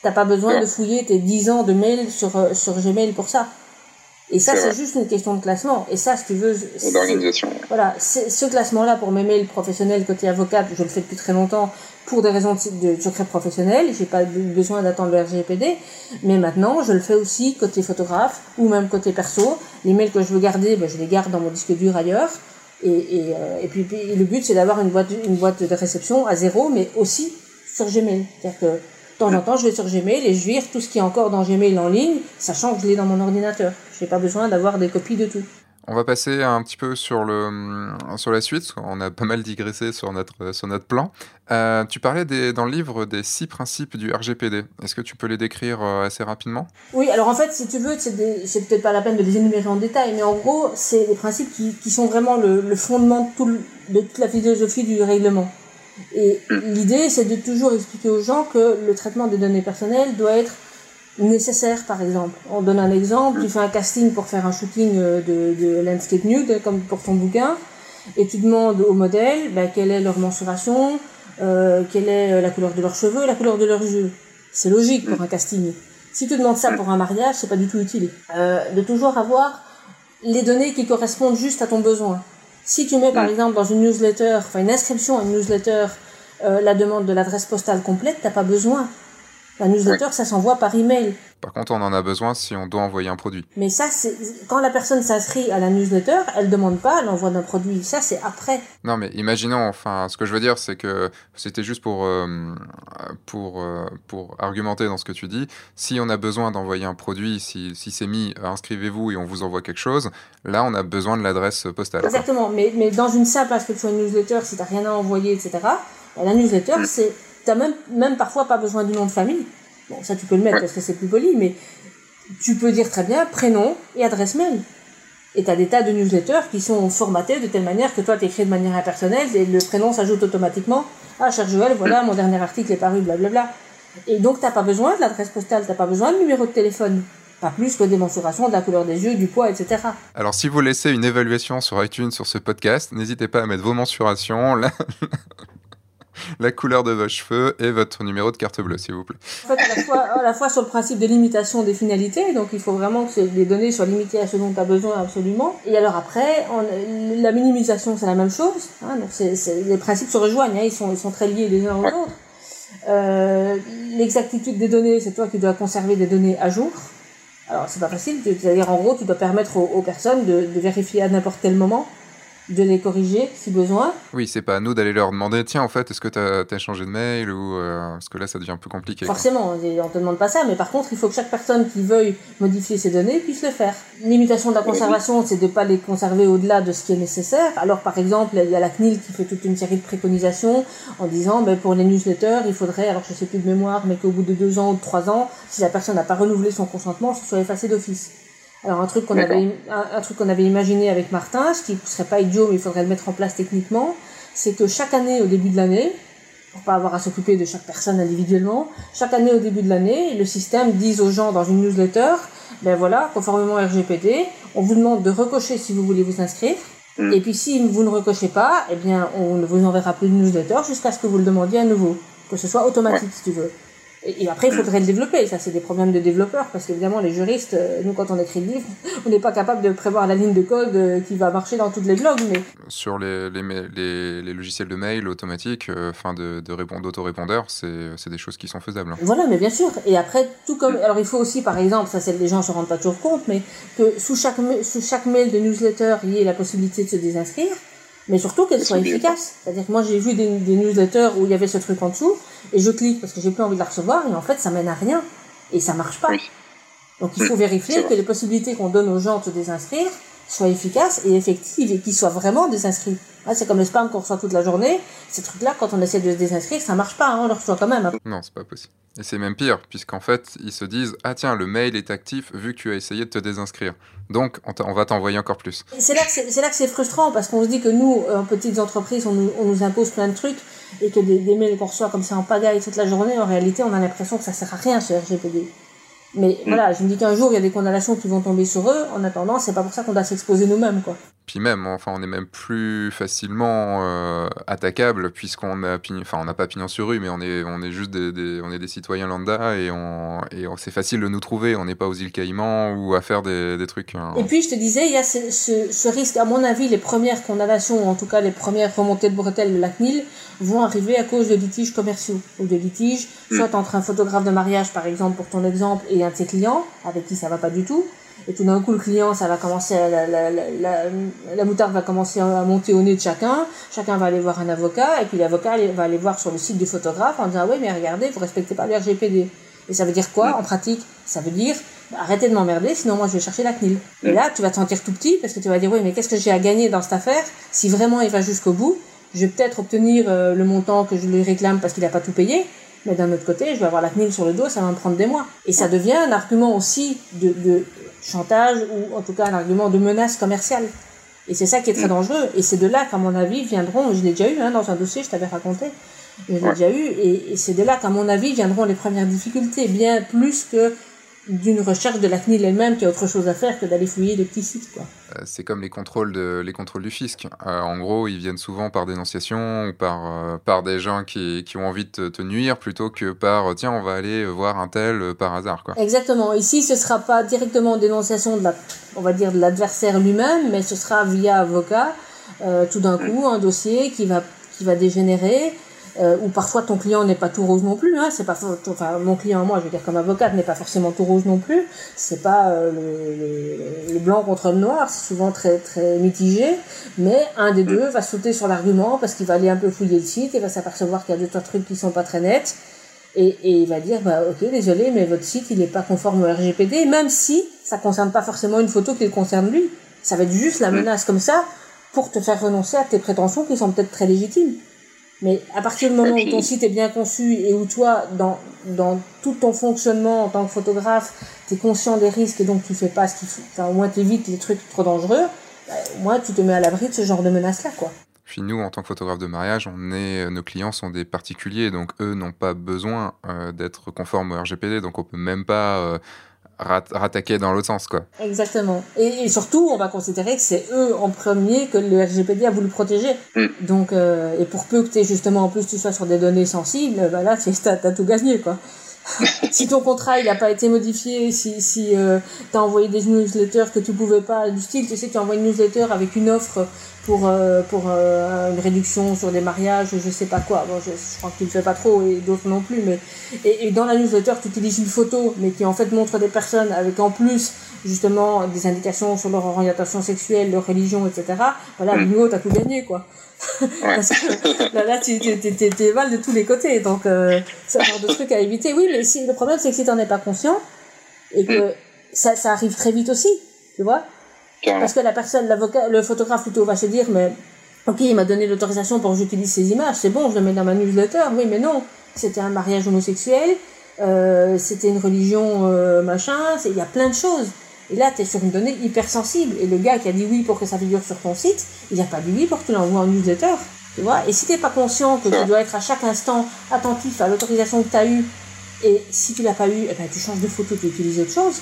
T'as pas besoin de fouiller tes 10 ans de mails sur, euh, sur Gmail pour ça. Et ça, c'est juste une question de classement. Et ça, si tu veux. D'organisation. Voilà. Ce classement-là, pour mes mails professionnels côté avocat, je le fais depuis très longtemps pour des raisons de secret professionnel. J'ai pas besoin d'attendre le RGPD. Mais maintenant, je le fais aussi côté photographe ou même côté perso. Les mails que je veux garder, ben, je les garde dans mon disque dur ailleurs. Euh, et puis, le but, c'est d'avoir une boîte, une boîte de réception à zéro, mais aussi sur Gmail. C'est-à-dire que de temps en temps, je vais sur Gmail et je vire tout ce qui est encore dans Gmail en ligne, sachant que je l'ai dans mon ordinateur. Je n'ai pas besoin d'avoir des copies de tout. On va passer un petit peu sur, le, sur la suite. On a pas mal digressé sur notre, sur notre plan. Euh, tu parlais des, dans le livre des six principes du RGPD. Est-ce que tu peux les décrire euh, assez rapidement? Oui, alors en fait, si tu veux, c'est, peut-être pas la peine de les énumérer en détail, mais en gros, c'est des principes qui, qui sont vraiment le, le fondement de tout, de toute la philosophie du règlement. Et l'idée, c'est de toujours expliquer aux gens que le traitement des données personnelles doit être nécessaire, par exemple. On donne un exemple, tu fais un casting pour faire un shooting euh, de, de landscape nude, comme pour ton bouquin, et tu demandes au modèle ben, quelle est leur mensuration, euh, quelle est la couleur de leurs cheveux, la couleur de leurs yeux. C'est logique pour un casting. Si tu demandes ça pour un mariage, c'est pas du tout utile. Euh, de toujours avoir les données qui correspondent juste à ton besoin. Si tu mets par exemple dans une newsletter, enfin une inscription à une newsletter, euh, la demande de l'adresse postale complète, t'as pas besoin. La newsletter, ça s'envoie par email. Par contre, on en a besoin si on doit envoyer un produit. Mais ça, c'est quand la personne s'inscrit à la newsletter, elle demande pas l'envoi d'un produit. Ça, c'est après. Non, mais imaginons. Enfin, ce que je veux dire, c'est que c'était juste pour euh, pour euh, pour argumenter dans ce que tu dis. Si on a besoin d'envoyer un produit, si, si c'est mis, euh, inscrivez-vous et on vous envoie quelque chose. Là, on a besoin de l'adresse postale. Exactement. Mais mais dans une simple inscription à une newsletter, si t'as rien à envoyer, etc. La newsletter, mm. c'est t'as même même parfois pas besoin du nom de famille. Bon, ça tu peux le mettre parce que c'est plus poli, mais tu peux dire très bien prénom et adresse mail. Et tu as des tas de newsletters qui sont formatés de telle manière que toi tu écris de manière impersonnelle et le prénom s'ajoute automatiquement. Ah, cher Joël, voilà, mon dernier article est paru, blablabla. Et donc t'as pas besoin de l'adresse postale, t'as pas besoin de numéro de téléphone. Pas plus que des mensurations de la couleur des yeux, du poids, etc. Alors si vous laissez une évaluation sur iTunes sur ce podcast, n'hésitez pas à mettre vos mensurations. Là, la couleur de vos cheveux et votre numéro de carte bleue, s'il vous plaît. En fait, à la, fois, sur le principe de limitation des finalités, donc il faut vraiment que les données soient limitées à ce dont tu as besoin absolument. Et alors après, la minimisation, c'est la même chose. Hein, donc les principes se rejoignent, hein, ils, sont, ils sont très liés les uns aux autres. Euh, l'exactitude des données, c'est toi qui dois conserver des données à jour. Alors c'est pas facile, c'est-à-dire en gros, tu dois permettre aux, personnes de vérifier à n'importe quel moment de les corriger si besoin. Oui, c'est pas à nous d'aller leur demander tiens, en fait, est-ce que tu as, changé de mail ou euh, parce que là, ça devient un peu compliqué. Forcément, on te demande pas ça, mais par contre, il faut que chaque personne qui veuille modifier ses données puisse le faire. Limitation de la conservation, c'est de pas les conserver au-delà de ce qui est nécessaire. Alors, par exemple, il y a la CNIL qui fait toute une série de préconisations en disant, ben, pour les newsletters, il faudrait, alors je sais plus de mémoire, mais qu'au bout de deux ans ou de trois ans, si la personne n'a pas renouvelé son consentement, ce soit effacé d'office. Alors un truc qu'on avait un, truc qu'on avait imaginé avec Martin, ce qui serait pas idiot mais il faudrait le mettre en place techniquement, c'est que chaque année au début de l'année, pour pas avoir à s'occuper de chaque personne individuellement, chaque année au début de l'année, le système dise aux gens dans une newsletter, ben voilà, conformément au RGPD, on vous demande de recocher si vous voulez vous inscrire. Mm. Et puis si vous ne recochez pas, eh bien on ne vous enverra plus de newsletter jusqu'à ce que vous le demandiez à nouveau, que ce soit automatique si tu veux. Et, après, il faudrait le développer. Ça, c'est des problèmes de développeurs, parce qu'évidemment, les juristes, euh, nous, quand on écrit le livre, [laughs] on n'est pas capable de prévoir la ligne de code euh, qui va marcher dans toutes les blogs. Mais... Sur les, les, les, logiciels de mail automatiques, euh, enfin de, de d'autorépondeurs, c'est des choses qui sont faisables. Voilà, mais bien sûr. Et après, tout comme. Alors, il faut aussi, par exemple, ça, c'est les gens ne se rendent pas toujours compte, mais que sous chaque, sous chaque mail de newsletter, il y ait la possibilité de se désinscrire mais surtout qu'elle soit efficace. C'est-à-dire que moi j'ai vu des, des, newsletters où il y avait ce truc en dessous, et je clique parce que j'ai plus envie de la recevoir, et en fait ça mène à rien, et ça marche pas. Donc il faut vérifier que les possibilités qu'on donne aux gens de se désinscrire soient efficaces et effectives, et qu'ils soient vraiment désinscrits. c'est comme le spam qu'on reçoit toute la journée, ces trucs-là, quand on essaie de se désinscrire, ça marche pas, hein, on le reçoit quand même. Non, c'est pas possible. Et c'est même pire, puisqu'en fait, ils se disent Ah tiens, le mail est actif vu que tu as essayé de te désinscrire. Donc, on, va t'envoyer encore plus. C'est là que c'est frustrant, parce qu'on se dit que nous, en petites entreprises, on nous, impose plein de trucs, et que des, des mails qu'on reçoit comme ça en pagaille toute la journée, en réalité, on a l'impression que ça sert à rien ce RGPD. Mais mm. voilà, je me dis qu'un jour, il y a des condamnations qui vont tomber sur eux. En attendant, c'est pas pour ça qu'on doit s'exposer nous-mêmes, quoi. Puis même, enfin, on est même plus facilement euh, attaquable puisqu'on a, enfin, on n'a pas pignon sur rue, mais on est, on est juste des, on est des citoyens lambda et on, et c'est facile de nous trouver. On n'est pas aux îles Caïmans ou à faire des, des trucs. Hein. Et puis, je te disais, il y a ce, ce, risque. À mon avis, les premières condamnations, en tout cas les premières remontées de bretelles de la CNIL, vont arriver à cause de litiges commerciaux ou de litiges, mm. soit entre un photographe de mariage, par exemple, pour ton exemple, et un de ses clients avec qui ça va pas du tout et tout d'un coup, le client, ça va commencer, la, la, la, la, moutarde va commencer à monter au nez de chacun. Chacun va aller voir un avocat, et puis l'avocat va aller voir sur le site du photographe en disant, oui, mais regardez, vous respectez pas le RGPD. Et ça veut dire quoi, en pratique? Ça veut dire, arrêtez de m'emmerder, sinon moi je vais chercher la CNIL. Et là, tu vas te sentir tout petit, parce que tu vas dire, oui, mais qu'est-ce que j'ai à gagner dans cette affaire? Si vraiment il va jusqu'au bout, je vais peut-être obtenir euh, le montant que je lui réclame parce qu'il n'a pas tout payé, mais d'un autre côté, je vais avoir la CNIL sur le dos, ça va me prendre des mois. Et ça devient un argument aussi de, de chantage ou en tout cas un argument de menace commerciale. Et c'est ça qui est très dangereux. Et c'est de là qu'à mon avis viendront, je l'ai déjà eu hein, dans un dossier, je t'avais raconté, je l'ai déjà eu, et, et c'est de là qu'à mon avis viendront les premières difficultés, bien plus que d'une recherche de la CNIL elle-même qui a autre chose à faire que d'aller fouiller des petits sites. Quoi. Euh, c'est comme les contrôles, de, les contrôles du fisc. Euh, en gros, ils viennent souvent par dénonciation ou par, euh, par des gens qui, qui, ont envie de te, nuire plutôt que par tiens, on va aller voir un tel par hasard. Quoi. Exactement. Ici, ce ne sera pas directement dénonciation de la, on va dire, de l'adversaire lui-même, mais ce sera via avocat, tout d'un coup, un dossier qui va, qui va dégénérer euh, ou parfois ton client n'est pas tout rose non plus. Hein, c'est pas, enfin mon client, moi, je veux dire comme avocate, n'est pas forcément tout rose non plus. C'est pas euh, le, le, blanc contre le noir. C'est souvent très très mitigé. Mais un des deux va sauter sur l'argument parce qu'il va aller un peu fouiller le site et va s'apercevoir qu'il y a deux trois trucs qui sont pas très nets. Et, et il va dire bah ok désolé mais votre site il n'est pas conforme au RGPD même si ça concerne pas forcément une photo qui le concerne lui ça va être juste la menace comme ça pour te faire renoncer à tes prétentions qui sont peut-être très légitimes mais à partir du moment où ton site est bien conçu et où toi, dans, dans tout ton fonctionnement en tant que photographe, tu es conscient des risques et donc tu fais pas ce qu'il faut, enfin, au moins tu évites les trucs trop dangereux, bah, au moins tu te mets à l'abri de ce genre de menaces-là, quoi. Puis nous, en tant que photographe de mariage, on est, nos clients sont des particuliers, donc eux n'ont pas besoin euh, d'être conformes au RGPD, donc on peut même pas euh, rattaquer dans l'autre sens, quoi. Exactement. Et, surtout, on va considérer que c'est eux en premier que le RGPD a voulu protéger. Mm. Donc, euh, et pour peu que tu justement en plus tu sois sur des données sensibles, bah là, tu as, tout gagné, quoi. [laughs] si ton contrat il n'a pas été modifié, si, si euh, tu as envoyé des newsletters que tu pouvais pas, du style, tu sais, tu envoies une newsletter avec une offre pour, euh, pour euh, une réduction sur des mariages, je sais pas quoi. Bon, je, crois que tu le fais pas trop et d'autres non plus. Mais et, et, dans la newsletter, tu utilises une photo, mais qui en fait montre des personnes avec en plus justement des indications sur leur orientation sexuelle, leur religion, etc. Voilà, bingo, t'as tout gagné quoi. [laughs] Parce que là, là tu t'es mal de tous les côtés. Donc, euh, c'est un genre de truc à éviter. Oui, mais si, le problème, c'est que si t'en es pas conscient, et que mm. ça, ça arrive très vite aussi, tu vois. Parce que la personne, l'avocat, le photographe plutôt va se dire, mais ok, il m'a donné l'autorisation pour que j'utilise ces images, c'est bon, je le mets dans ma newsletter. Oui, mais non, c'était un mariage homosexuel, euh, c'était une religion euh, machin, il y a plein de choses. Et là, tu es sur une donnée hyper sensible. Et le gars qui a dit oui pour que ça figure sur ton site, il n'a pas dit oui pour que tu l'envoies en newsletter. Tu vois? Et si tu n'es pas conscient que tu dois être à chaque instant attentif à l'autorisation que tu as eue, et si tu l'as pas eu, eh ben, tu changes de photo, tu utilises autre chose,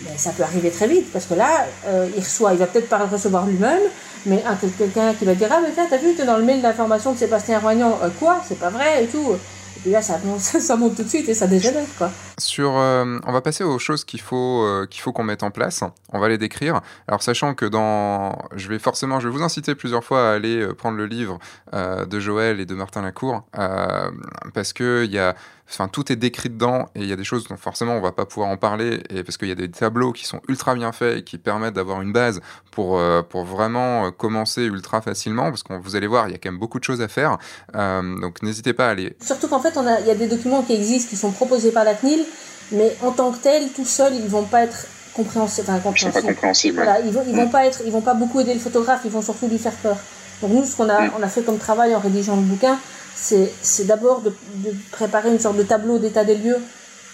ben, ça peut arriver très vite. Parce que là, euh, il reçoit, il va peut-être pas le recevoir lui-même, mais quelqu'un qui va dire Ah, mais tiens, t'as vu, es dans le mail d'information de Sébastien Roignan, euh, quoi? C'est pas vrai et tout. Et là, ça, [laughs] ça, monte tout de suite et ça dégénère, quoi. Sur, euh, on va passer aux choses qu'il faut euh, qu'il faut qu'on mette en place. On va les décrire. Alors, sachant que dans, je vais forcément, je vais vous inciter plusieurs fois à aller prendre le livre de Joël et de Martin Lacour, parce que il y a Enfin, tout est décrit dedans et il y a des choses dont forcément on va pas pouvoir en parler et parce qu'il y a des tableaux qui sont ultra bien faits et qui permettent d'avoir une base pour, euh, pour vraiment euh, commencer ultra facilement parce que vous allez voir, il y a quand même beaucoup de choses à faire. Euh, donc n'hésitez pas à aller. Surtout qu'en fait, il y a des documents qui existent, qui sont proposés par la CNIL, mais en tant que tels, tout seuls, ils vont pas être compréhensibles. Enfin, compréhensibles. Voilà, ils vont, ils vont mm. pas être, ils vont pas beaucoup aider le photographe, ils vont surtout lui faire peur. Donc nous, ce qu'on a, mm. on a fait comme travail en rédigeant le bouquin, c'est d'abord de, préparer une sorte de tableau d'état des lieux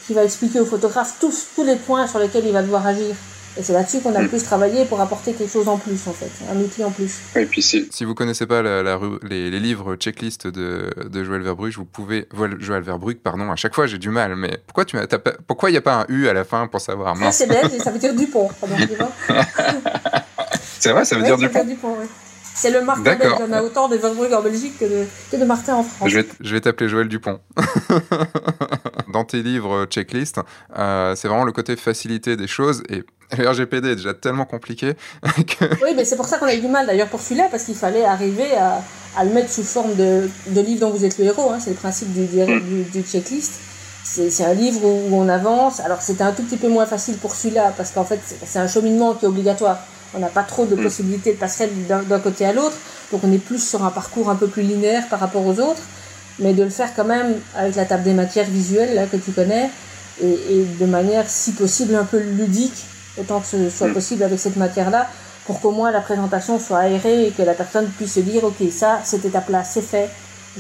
qui va expliquer au photographe tous, tous les points sur lesquels il va devoir agir. Et c'est là-dessus qu'on a le mm. plus travaillé pour apporter quelque chose en plus, en fait, un outil en plus. Et puis si... si vous connaissez pas la, les, les, livres checklist de, de Joël Verbrugge, vous pouvez... Joël Verbrugge, pardon, à chaque fois j'ai du mal, mais pourquoi tu pourquoi il n'y a pas un U à la fin pour savoir? C'est belge et ça veut dire Dupont. [laughs] c'est vrai, ça veut dire Dupont. Dupont oui. C'est le Martin belge. On a autant de Verbrugge en Belgique que de, que de Martin en France. Je vais, t'appeler Joël Dupont. [laughs] Dans tes livres euh, checklist, euh, c'est vraiment le côté facilité des choses et [laughs] le RGPD est déjà tellement compliqué [laughs] que... Oui, mais c'est pour ça qu'on a eu du mal d'ailleurs pour celui-là, parce qu'il fallait arriver à, à, le mettre sous forme de, de livre dont vous êtes le héros. Hein. C'est le principe du, du, du, checklist. C'est un livre où, on avance. Alors c'était un tout petit peu moins facile pour celui-là, parce qu'en fait c'est un cheminement qui est obligatoire. On n'a pas trop de mm. possibilités de passer d'un côté à l'autre, donc on est plus sur un parcours un peu plus linéaire par rapport aux autres, mais de le faire quand même avec la table des matières visuelles là, que tu connais, et, de manière si possible un peu ludique, autant que ce soit mm. possible avec cette matière-là, pour qu'au moins la présentation soit aérée et que la personne puisse se dire ok ça, cette étape-là c'est fait,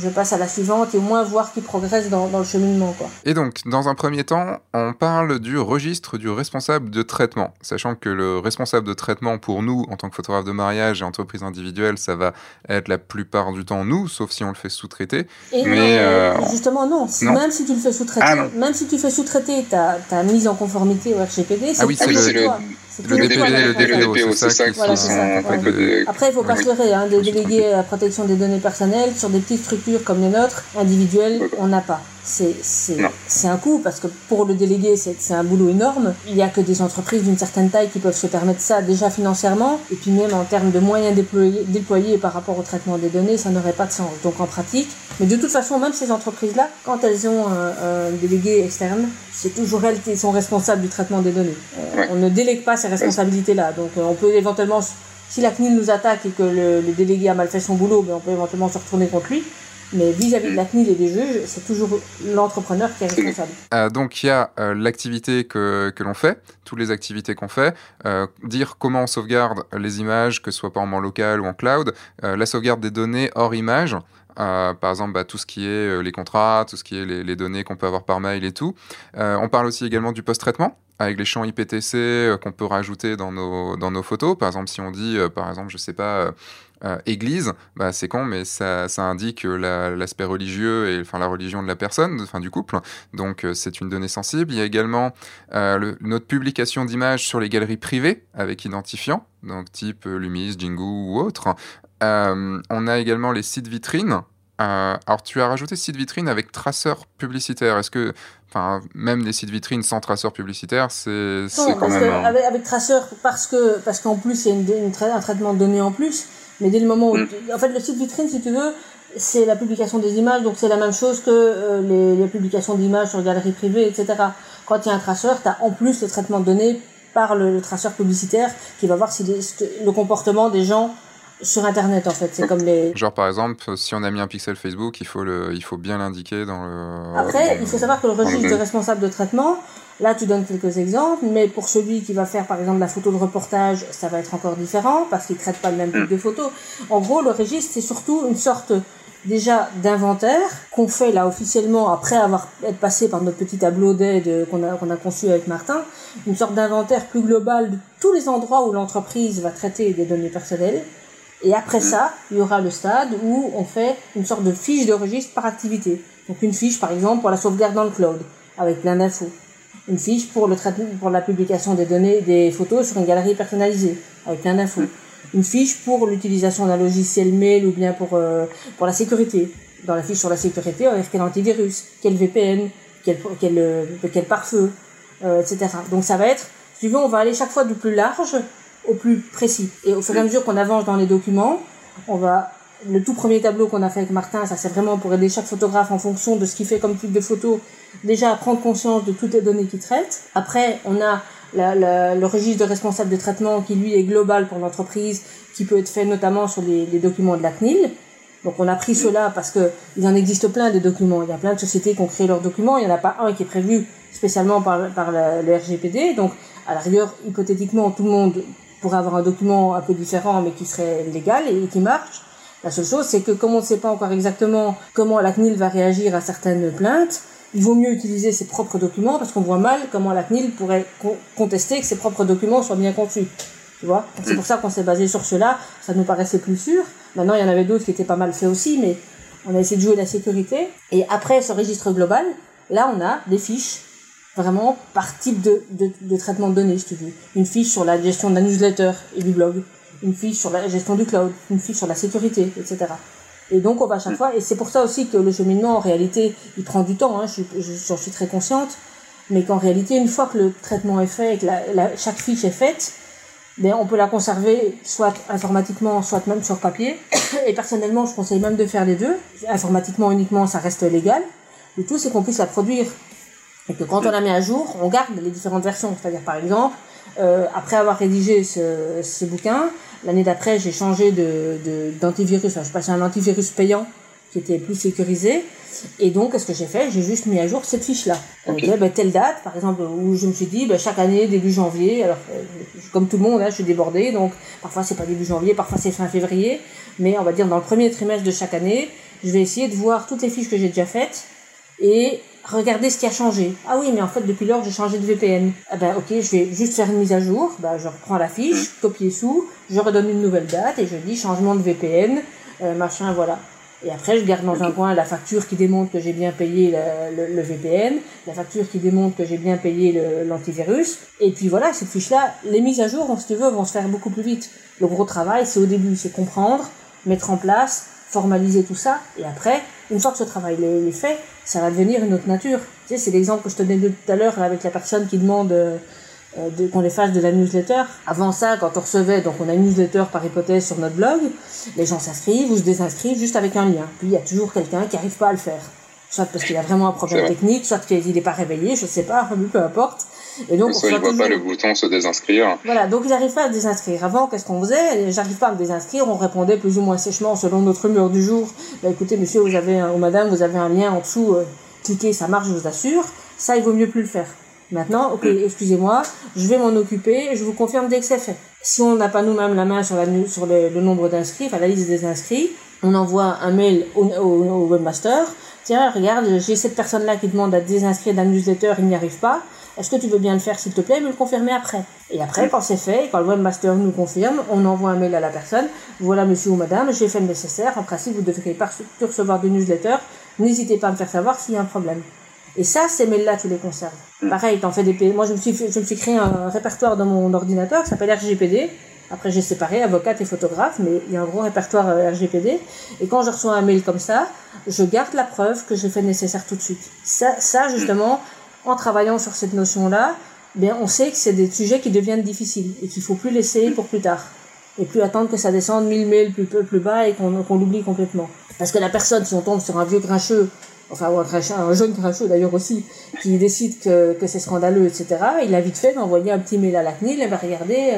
je passe à la suivante et au moins voir qui progresse dans, dans, le cheminement. Quoi. Et donc, dans un premier temps, on parle du registre du responsable de traitement, sachant que le responsable de traitement pour nous, en tant que photographe de mariage et entreprise individuelle, ça va être la plupart du temps nous, sauf si on le fait sous-traiter. Mais euh, justement, non. Même si tu le fais sous-traiter, ah, même si tu fais sous-traiter ta, ta mise en conformité au RGPD, c'est ah oui, c'est le, le DPD et le DPO, c'est ça, qui sont... Après, il ne faut pas se leurrer, hein, des délégués à la protection des données personnelles sur des petites structures comme les nôtres, individuelles, on n'a pas. C'est un coût parce que pour le délégué, c'est un boulot énorme. Il n'y a que des entreprises d'une certaine taille qui peuvent se permettre ça déjà financièrement. Et puis même en termes de moyens déployés, déployés par rapport au traitement des données, ça n'aurait pas de sens. Donc en pratique, mais de toute façon, même ces entreprises-là, quand elles ont un, délégué externe, c'est toujours elles qui sont responsables du traitement des données. Euh, on ne délègue pas ces responsabilités-là. Donc euh, on peut éventuellement, si la CNIL nous attaque et que le, délégué a mal fait son boulot, ben, on peut éventuellement se retourner contre lui. Mais vis-à-vis de la CNIL et des juges, c'est toujours l'entrepreneur qui est responsable. Euh, donc il y a euh, l'activité que, que l'on fait, toutes les activités qu'on fait, dire comment on sauvegarde les images, que ce soit en local ou en cloud, la sauvegarde des données hors image. par exemple, bah, tout ce qui est les contrats, tout ce qui est les données qu'on peut avoir par mail et tout. on parle aussi également du post-traitement avec les champs IPTC qu'on peut rajouter dans nos, dans nos photos. Par exemple, si on dit, par exemple, je sais pas, euh, église, bah, c'est con, mais ça, indique l'aspect religieux et enfin la religion de la personne, enfin du couple. Donc euh, c'est une donnée sensible. Il y a également euh, notre publication d'images sur les galeries privées avec identifiant, donc type Lumis, Jingu ou autre. on a également les sites vitrines. Alors tu as rajouté site vitrine avec traceur publicitaire. Est-ce que Enfin, même les sites vitrines sans traceur publicitaire, c'est quand même. avec, avec, traceur, parce que parce qu'en plus, il y a une, un traitement de données en plus. Mais dès le moment où... Mm. En fait, le site vitrine, si tu veux, c'est la publication des images, donc c'est la même chose que euh, les, les, publications d'images sur galeries privées, etc. Quand il y a un traceur, tu as en plus le traitement de données par le, traceur publicitaire qui va voir si le comportement des gens sur internet en fait c'est comme les genre par exemple si on a mis un pixel Facebook il faut le il faut bien l'indiquer dans le après il faut savoir que le registre de responsable de traitement là tu donnes quelques exemples mais pour celui qui va faire par exemple la photo de reportage ça va être encore différent parce qu'il traite pas le même type de photo. En gros le registre c'est surtout une sorte déjà d'inventaire qu'on fait là officiellement après avoir être passé par notre petit tableau d'aide qu'on a qu'on a conçu avec Martin. Une sorte d'inventaire plus global de tous les endroits où l'entreprise va traiter des données personnelles et après ça, il y aura le stade où on fait une sorte de fiche de registre par activité. Donc une fiche, par exemple, pour la sauvegarde dans le cloud, avec plein d'infos. Une fiche pour le traitement, pour la publication des données, des photos sur une galerie personnalisée, avec plein d'infos. Une fiche pour l'utilisation d'un logiciel mail ou bien pour, euh, pour la sécurité. Dans la fiche sur la sécurité, on va quel antivirus, quel VPN, quel, quel, euh, quel pare-feu, euh, etc. Donc ça va être, si tu veux, on va aller chaque fois du plus large au plus précis. Et au fur et à mesure qu'on avance dans les documents, on va le tout premier tableau qu'on a fait avec Martin, ça c'est vraiment pour aider chaque photographe en fonction de ce qu'il fait comme type de photo, déjà à prendre conscience de toutes les données qu'il traite. Après, on a le registre de responsable de traitement qui lui est global pour l'entreprise, qui peut être fait notamment sur les, documents de la CNIL. Donc on a pris cela parce que il en existe plein de documents. Il y a plein de sociétés qui ont créé leurs documents. Il n'y en a pas un qui est prévu spécialement par, par le RGPD. Donc à la rigueur, hypothétiquement, tout le monde pour avoir un document un peu différent mais qui serait légal et qui marche. La seule chose, c'est que comme on ne sait pas encore exactement comment la CNIL va réagir à certaines plaintes, il vaut mieux utiliser ses propres documents parce qu'on voit mal comment la CNIL pourrait contester que ses propres documents soient bien conçus. Tu vois? C'est pour ça qu'on s'est basé sur cela. Ça nous paraissait plus sûr. Maintenant, il y en avait d'autres qui étaient pas mal faits aussi, mais on a essayé de jouer la sécurité. Et après ce registre global, là, on a des fiches vraiment par type de, de, de, traitement de données, si tu veux. Une fiche sur la gestion de la newsletter et du blog, une fiche sur la gestion du cloud, une fiche sur la sécurité, etc. Et donc on va à chaque fois, et c'est pour ça aussi que le cheminement, en réalité, il prend du temps, hein, j'en suis, suis très consciente, mais qu'en réalité, une fois que le traitement est fait et que la, chaque fiche est faite, ben, on peut la conserver soit informatiquement, soit même sur papier. Et personnellement, je conseille même de faire les deux. Informatiquement uniquement, ça reste légal. Le tout, c'est qu'on puisse la produire et que quand on la met à jour, on garde les différentes versions. C'est-à-dire, par exemple, euh, après avoir rédigé ce, ce bouquin, l'année d'après, j'ai changé de, d'antivirus. Enfin, je passais à un antivirus payant qui était plus sécurisé. Et donc, qu'est-ce que j'ai fait? J'ai juste mis à jour cette fiche-là. Okay. Ben, telle date, par exemple, où je me suis dit, ben, chaque année, début janvier, alors, euh, comme tout le monde, hein, je suis débordée, donc parfois c'est pas début janvier, parfois c'est fin février, mais on va dire dans le premier trimestre de chaque année, je vais essayer de voir toutes les fiches que j'ai déjà faites et regarder ce qui a changé. Ah oui, mais en fait, depuis lors, j'ai changé de VPN. Ah ben, ok, je vais juste faire une mise à jour. Ben, je reprends la fiche, copier sous, je redonne une nouvelle date et je dis changement de VPN, euh, machin, voilà. Et après, je garde dans un coin la facture qui démontre que j'ai bien payé le, le, VPN, la facture qui démontre que j'ai bien payé l'antivirus. Et puis voilà, cette fiche-là, les mises à jour, si tu veux, vont se faire beaucoup plus vite. Le gros travail, c'est au début, c'est comprendre, mettre en place, formaliser tout ça. Et après, une fois que ce travail est, fait, ça va devenir une autre nature. Tu sais, c'est l'exemple que je te donnais tout à l'heure avec la personne qui demande euh, euh, qu'on les fasse de la newsletter. Avant ça, quand on recevait, donc on a une newsletter par hypothèse sur notre blog, les gens s'inscrivent ou se désinscrivent juste avec un lien. Puis il y a toujours quelqu'un qui n'arrive pas à le faire. Soit parce qu'il a vraiment un problème technique, soit qu'il n'est pas réveillé, je sais pas, [laughs] peu importe. Et donc, soit il voit pas le bouton se désinscrire. Voilà, donc ils n'arrivent pas à désinscrire. Avant, qu'est-ce qu'on faisait? J'arrive pas à me désinscrire, on répondait plus ou moins sèchement selon notre humeur du jour. Bah, écoutez, monsieur, vous avez un, ou madame, vous avez un lien en dessous, euh, cliquez, ça marche, je vous assure. Ça, il vaut mieux plus le faire. Maintenant, ok, mm. excusez-moi, je vais m'en occuper, je vous confirme dès que c'est fait. Si on n'a pas nous-mêmes la main sur, la, sur le, nombre d'inscrits, enfin la liste des inscrits, on envoie un mail au, au, webmaster. Tiens, regarde, j'ai cette personne-là qui demande à désinscrire la newsletter, il n'y arrive pas. Est-ce que tu veux bien le faire, s'il te plaît, et me le confirmer après? Et après, quand c'est fait, quand le webmaster nous confirme, on envoie un mail à la personne. Voilà, monsieur ou madame, j'ai fait le nécessaire. En principe, vous devriez pas recevoir de newsletter. N'hésitez pas à me faire savoir s'il y a un problème. Et ça, ces mails-là, tu les conserves. Mm. Pareil, t'en fais des... Moi, je me, suis, je me suis créé un répertoire dans mon ordinateur qui s'appelle RGPD. Après, j'ai séparé avocate et photographe, mais il y a un gros répertoire euh, RGPD. Et quand je reçois un mail comme ça, je garde la preuve que j'ai fait le nécessaire tout de suite. Ça, ça justement, en travaillant sur cette notion-là, bien, on sait que c'est des sujets qui deviennent difficiles et qu'il faut plus laisser pour plus tard. Et plus attendre que ça descende mille mails plus, plus bas et qu'on l'oublie complètement. Parce que la personne, si on tombe sur un vieux grincheux enfin ou un, jeune crachot d'ailleurs aussi, qui décide que, c'est scandaleux, etc., il a vite fait d'envoyer un petit mail à la CNIL, et ben regardez,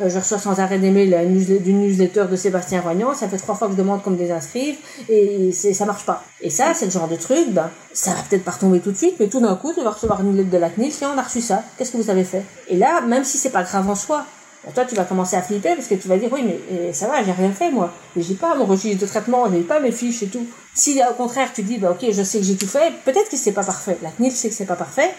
euh, je reçois sans arrêt des mails d'une newsletter de Sébastien Roignan, ça fait trois fois que je demande qu'on me désinscrive, et ça marche pas. Et ça, c'est le genre de truc, ben, ça va peut-être pas retomber tout de suite, mais tout d'un coup, tu vas recevoir une lettre de la CNIL, tiens, on a reçu ça, qu'est-ce que vous avez fait? Et là, même si c'est pas grave en soi, toi, tu vas commencer à flipper parce que tu vas dire, oui, mais ça va, j'ai rien fait, moi. J'ai pas mon registre de traitement, j'ai pas mes fiches et tout. Si, au contraire, tu dis, bah, ok, je sais que j'ai tout fait, peut-être que c'est pas parfait. La CNIL sait que c'est pas parfait,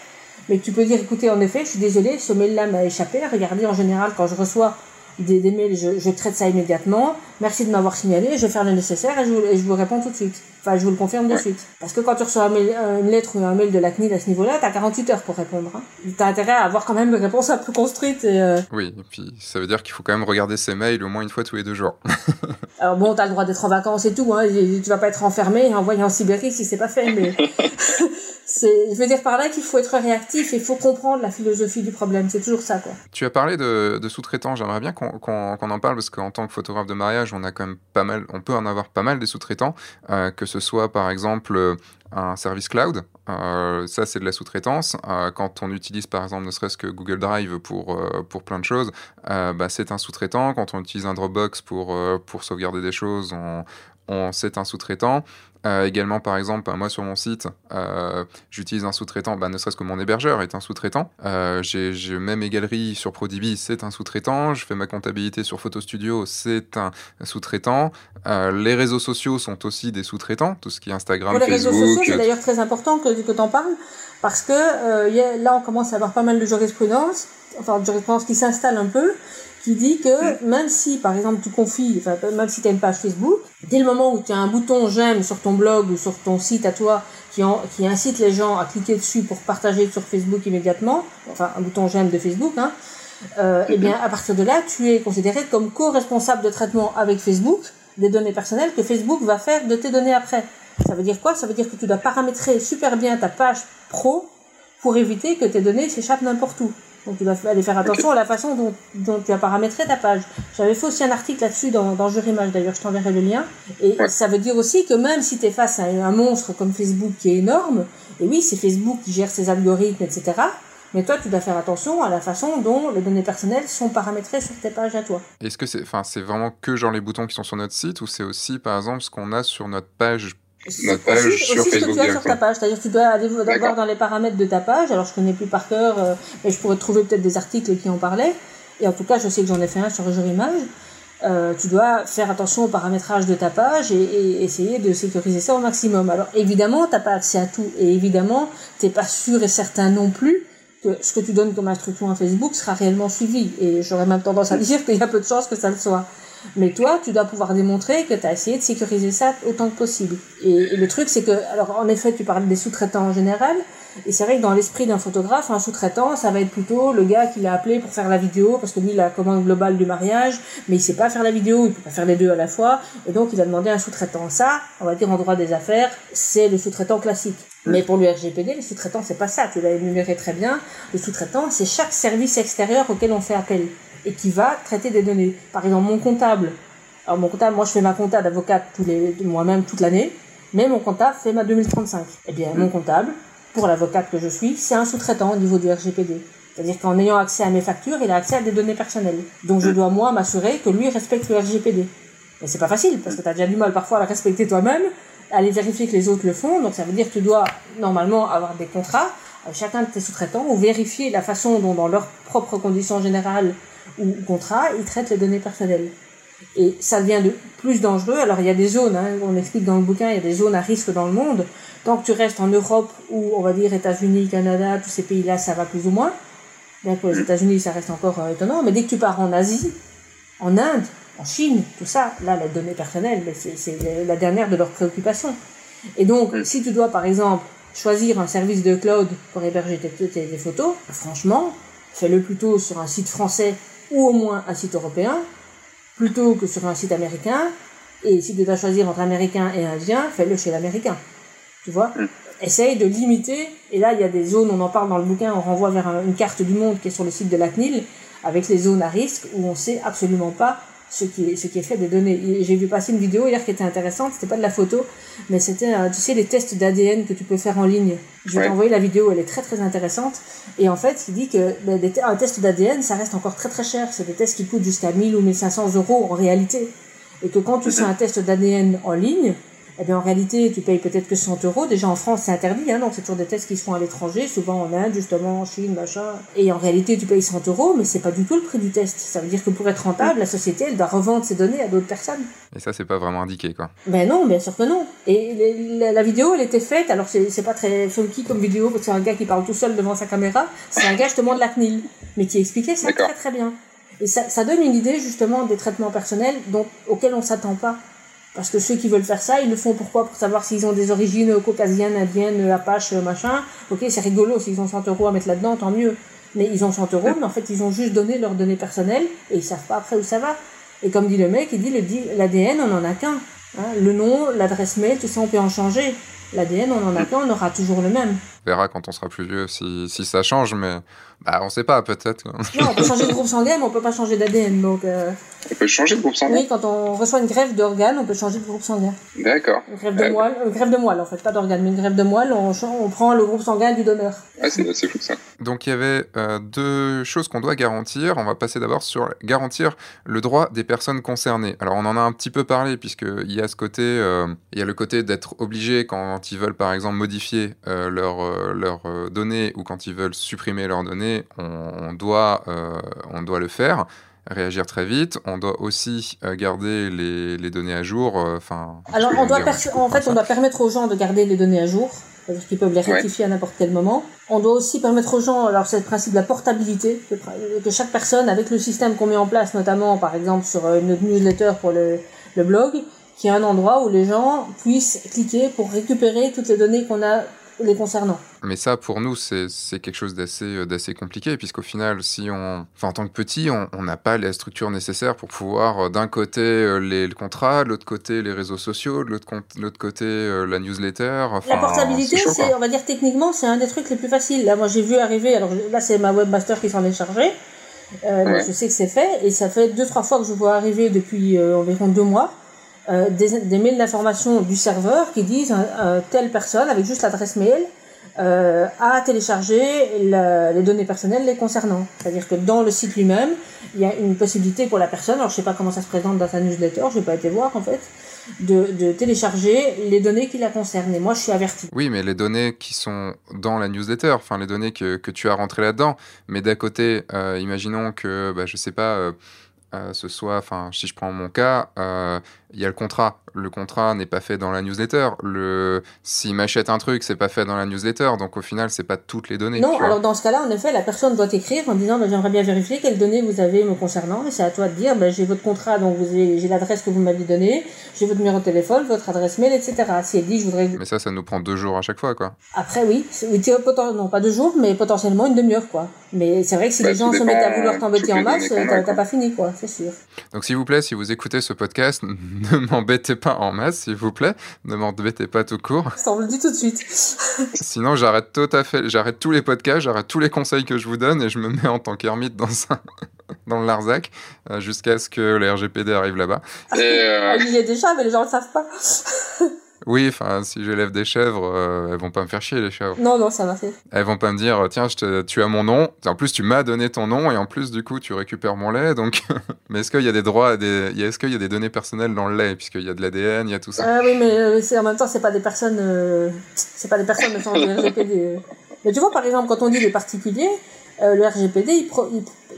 mais tu peux dire, écoutez, en effet, je suis désolé, ce mail-là m'a échappé. Regardez, en général, quand je reçois des, des mails, je, je, traite ça immédiatement. Merci de m'avoir signalé, je vais faire le nécessaire et je vous, je vous réponds tout de suite. Enfin, je vous le confirme de suite. Parce que quand tu reçois une lettre ou un mail de la CNIL à ce niveau-là, t'as 48 heures pour répondre. Hein. T'as intérêt à avoir quand même une réponse un peu construite. Et, euh, Oui, et puis ça veut dire qu'il faut quand même regarder ses mails au moins une fois tous les deux jours. [laughs] Alors bon, t'as le droit d'être en vacances et tout, hein. tu vas pas être enfermé et envoyé en Sibérie si c'est pas fait, mais... [laughs] je veux dire par là qu'il faut être réactif et il faut comprendre la philosophie du problème. C'est toujours ça, quoi. Tu as parlé de, sous-traitants. J'aimerais bien qu'on, en parle parce qu'en tant que photographe de mariage, on a quand même pas mal, on peut en avoir pas mal des sous-traitants, euh, que ce soit par exemple un service cloud. Euh, ça, c'est de la sous-traitance. Euh, quand on utilise par exemple ne serait-ce que Google Drive pour, pour plein de choses, bah, c'est un sous-traitant. Quand on utilise un Dropbox pour, pour sauvegarder des choses, on, c'est un sous-traitant. Euh, également, par exemple, moi sur mon site, euh, j'utilise un sous-traitant, bah, ne serait-ce que mon hébergeur est un sous-traitant. Euh, j'ai même mes galeries sur Prodigy, c'est un sous-traitant. Je fais ma comptabilité sur Photo Studio, c'est un sous-traitant. les réseaux sociaux sont aussi des sous-traitants, tout ce qui est Instagram, Pour les réseaux sociaux, c'est d'ailleurs très important que, que tu en parles, parce que là, on commence à avoir pas mal de jurisprudence, enfin de jurisprudence qui s'installe un peu, qui dit que même si, par exemple, tu confies, enfin, même si tu as une page Facebook, dès le moment où tu as un bouton j'aime sur ton blog ou sur ton site à toi qui, incite les gens à cliquer dessus pour partager sur Facebook immédiatement, enfin un bouton j'aime de Facebook, hein, euh, et eh bien à partir de là, tu es considéré comme co-responsable de traitement avec Facebook des données personnelles que Facebook va faire de tes données après. Ça veut dire quoi? Ça veut dire que tu dois paramétrer super bien ta page pro pour éviter que tes données s'échappent n'importe où. Donc tu vas aller faire attention à la façon dont, dont, tu as paramétré ta page. J'avais fait aussi un article là-dessus dans, dans Jurimage, d'ailleurs je t'enverrai le lien. Et ça veut dire aussi que même si tu es face à un monstre comme Facebook qui est énorme, et oui, c'est Facebook qui gère ses algorithmes, etc. Mais toi, tu dois faire attention à la façon dont les données personnelles sont paramétrées sur tes pages à toi. Est-ce que c'est, enfin, c'est vraiment que genre les boutons qui sont sur notre site ou c'est aussi, par exemple, ce qu'on a sur notre page notre page aussi, sur Facebook. Ce que tu as sur ta page, c'est-à-dire tu dois aller voir dans les paramètres de ta page. Alors je connais plus par cœur, euh, mais je pourrais trouver peut-être des articles qui en parlaient. Et en tout cas, je sais que j'en ai fait un sur Image. euh, tu dois faire attention au paramétrage de ta page et, essayer de sécuriser ça au maximum. Alors évidemment, tu n'as pas accès à tout et évidemment, tu n'es pas sûr et certain non plus que ce que tu donnes comme instruction à Facebook sera réellement suivi. Et j'aurais même tendance à [laughs] dire qu'il y a peu de chances que ça le soit. Mais toi, tu dois pouvoir démontrer que tu as essayé de sécuriser ça autant que possible. Et, le truc, c'est que, alors en effet, tu parles des sous-traitants en général, et c'est vrai que dans l'esprit d'un photographe, un sous-traitant, ça va être plutôt le gars qui l'a appelé pour faire la vidéo, parce que lui, il a la commande globale du mariage, mais il sait pas faire la vidéo, il peut pas faire les deux à la fois, et donc il a demandé un sous-traitant. Ça, on va dire en droit des affaires, c'est le sous-traitant classique. Mais pour le RGPD, le sous-traitant, c'est pas ça, tu l'as énuméré très bien. Le sous-traitant, c'est chaque service extérieur auquel on fait appel et qui va traiter des données. Par exemple, mon comptable. Alors mon comptable, moi je fais ma compta d'avocate tous les moi-même toute l'année, mais mon comptable fait ma 2035. Eh bien, mon comptable, pour l'avocate que je suis, c'est un sous-traitant au niveau du RGPD. C'est-à-dire qu'en ayant accès à mes factures, il a accès à des données personnelles. Donc je dois moi m'assurer que lui respecte le RGPD. Mais c'est pas facile parce que tu as déjà du mal parfois à le respecter toi-même, à aller vérifier que les autres le font. Donc ça veut dire que tu dois normalement avoir des contrats chacun de tes sous-traitants ou vérifier la façon dont dans leurs propres conditions générales ou contrats ils traitent les données personnelles. Et ça devient de plus dangereux. Alors il y a des zones, hein, on explique dans le bouquin, il y a des zones à risque dans le monde. Tant que tu restes en Europe ou on va dire États-Unis, Canada, tous ces pays-là, ça va plus ou moins. Bien que les États-Unis, ça reste encore euh, étonnant. Mais dès que tu pars en Asie, en Inde, en Chine, tout ça, là, les données personnelles, c'est la dernière de leurs préoccupations. Et donc, si tu dois, par exemple, choisir un service de cloud pour héberger tes, tes photos, franchement, fais-le plutôt sur un site français ou au moins un site européen, plutôt que sur un site américain. Et si tu dois choisir entre américain et indien, fais-le chez l'américain. Tu vois? Mm. Essaye de limiter. Et là, il y a des zones, on en parle dans le bouquin, on renvoie vers une carte du monde qui est sur le site de la CNIL, avec les zones à risque où on sait absolument pas ce qui est, ce qui est fait des données. J'ai vu passer une vidéo hier qui était intéressante, c'était pas de la photo, mais c'était, euh, tu sais, les tests d'ADN que tu peux faire en ligne. Je vais t'envoyer la vidéo, elle est très très intéressante. Et en fait, il dit que ben, un test d'ADN, ça reste encore très très cher. C'est des tests qui coûtent jusqu'à 1000 ou 1500 euros en réalité. Et que quand tu fais un test d'ADN en ligne, eh bien, en réalité, tu payes peut-être que 100 euros. Déjà, en France, c'est interdit, hein, donc c'est toujours des tests qui se font à l'étranger, souvent en Inde, justement, en Chine, machin. Et en réalité, tu payes 100 euros, mais c'est pas du tout le prix du test. Ça veut dire que pour être rentable, la société, elle doit revendre ses données à d'autres personnes. Et ça, c'est pas vraiment indiqué, quoi. Ben non, bien sûr que non. Et la, vidéo, elle était faite, alors c'est pas très funky comme vidéo, parce que c'est un gars qui parle tout seul devant sa caméra. C'est un gars, justement, de la CNIL, mais qui expliquait ça très très bien. Et ça, ça donne une idée, justement, des traitements personnels dont, auxquels on s'attend pas. Parce que ceux qui veulent faire ça, ils le font pourquoi? Pour savoir s'ils ont des origines caucasiennes, indiennes, apaches, machin. Ok, c'est rigolo, s'ils ont 100 euros à mettre là-dedans, tant mieux. Mais ils ont 100 euros, mais en fait, ils ont juste donné leurs données personnelles et ils savent pas après où ça va. Et comme dit le mec, il dit l'ADN, on en a qu'un. Hein. le nom, l'adresse mail, tout ça, on peut en changer. L'ADN, on en a qu'un, on aura toujours le même. On verra quand on sera plus vieux si, si ça change, mais bah, on sait pas, peut-être. Non, on peut changer de groupe sanguin, mais on peut pas changer d'ADN. Donc, euh... On peut changer de groupe sanguin Oui, quand on reçoit une greffe d'organes, on peut changer de groupe sanguin. D'accord. Une greffe de euh... moelle, une de moelle, en fait, pas d'organes, mais une greffe de moelle, on, on prend le groupe sanguin du donneur. Ah, c'est fou ça. Donc, il y avait euh, deux choses qu'on doit garantir. On va passer d'abord sur garantir le droit des personnes concernées. Alors, on en a un petit peu parlé, puisqu'il y a ce côté, euh, il y a le côté d'être obligé quand ils veulent, par exemple, modifier leurs leur, données ou quand ils veulent supprimer leurs données. On, on doit, euh, on doit le faire réagir très vite. On doit aussi euh, garder les, les, données à jour. Euh, enfin. Alors, on doit en fait, on doit permettre aux gens de garder les données à jour, c'est-à-dire qu'ils peuvent les rectifier à n'importe quel moment. On doit aussi permettre aux gens, alors c'est le principe de la portabilité, que, chaque personne, avec le système qu'on met en place, notamment par exemple sur notre newsletter pour le, le blog, qu'il y ait un endroit où les gens puissent cliquer pour récupérer toutes les données qu'on a les concernant. Mais ça, pour nous, c'est quelque chose d'assez euh, d'assez compliqué, puisqu'au final, si on, enfin, en tant que petit, on n'a pas les structures nécessaires pour pouvoir, euh, d'un côté, euh, les, le contrat, de l'autre côté, les réseaux sociaux, de l'autre côté, la newsletter. la portabilité, c'est, on va dire techniquement, c'est un des trucs les plus faciles. Là, moi, j'ai vu arriver, alors là, c'est ma webmaster qui s'en est chargée. donc je sais que c'est fait, et ça fait deux, trois fois que je vois arriver depuis environ deux mois euh, des, mails d'information du serveur qui disent euh, telle personne avec juste l'adresse mail euh, a téléchargé les données personnelles les concernant. C'est-à-dire que dans le site lui-même, il y a une possibilité pour la personne, alors je sais pas comment ça se présente dans sa newsletter, je vais pas été voir en fait, de, de, télécharger les données qui la concernent. Et moi, je suis averti. Oui, mais les données qui sont dans la newsletter, enfin les données que, que tu as rentrées là-dedans. Mais d'à côté, euh, imaginons que, bah, je sais pas, euh, ce soit, enfin, si je prends mon cas, euh, il y a le contrat. Le contrat n'est pas fait dans la newsletter. Le... S'il m'achète un truc, c'est pas fait dans la newsletter. Donc au final, c'est pas toutes les données. Non, alors dans ce cas-là, en effet, la personne doit écrire en disant bah, J'aimerais bien vérifier quelles données vous avez me concernant. Et c'est à toi de dire bah, J'ai votre contrat, donc j'ai l'adresse que vous m'avez donnée, j'ai votre numéro de téléphone, votre adresse mail, etc. Si elle dit Je voudrais. Mais ça, ça nous prend deux jours à chaque fois, quoi. Après, oui. oui non, pas deux jours, mais potentiellement une demi-heure, quoi. Mais c'est vrai que si bah, les gens se mettent à vouloir t'embêter en masse, t'as pas fini, quoi, c'est sûr. Donc s'il vous plaît, si vous écoutez ce podcast, [laughs] ne [laughs] m'embêtez pas en masse, s'il vous plaît. Ne m'embêtez pas tout court. Ça, on le dit tout de suite. [laughs] Sinon, j'arrête tout à fait, j'arrête tous les podcasts, j'arrête tous les conseils que je vous donne et je me mets en tant qu'ermite dans un... [laughs] dans le Larzac euh, jusqu'à ce que le RGPD arrive là-bas. Euh... Il y a déjà, mais les gens ne le savent pas. Oui, enfin, si j'élève des chèvres, euh, elles vont pas me faire chier, les chèvres. Non, non, ça fait. Elles vont pas me dire, tiens, je tu as mon nom. En plus, tu m'as donné ton nom et en plus, du coup, tu récupères mon lait. Donc, [laughs] mais est-ce qu'il y a des droits, des... est-ce qu'il y a des données personnelles dans le lait, puisqu'il y a de l'ADN, il y a tout ça? Ah oui, mais euh, c'est en même temps, c'est pas des personnes, euh, c'est pas des personnes de de RGPD. [laughs] Mais tu vois, par exemple, quand on dit les particuliers, euh, le RGPD, il,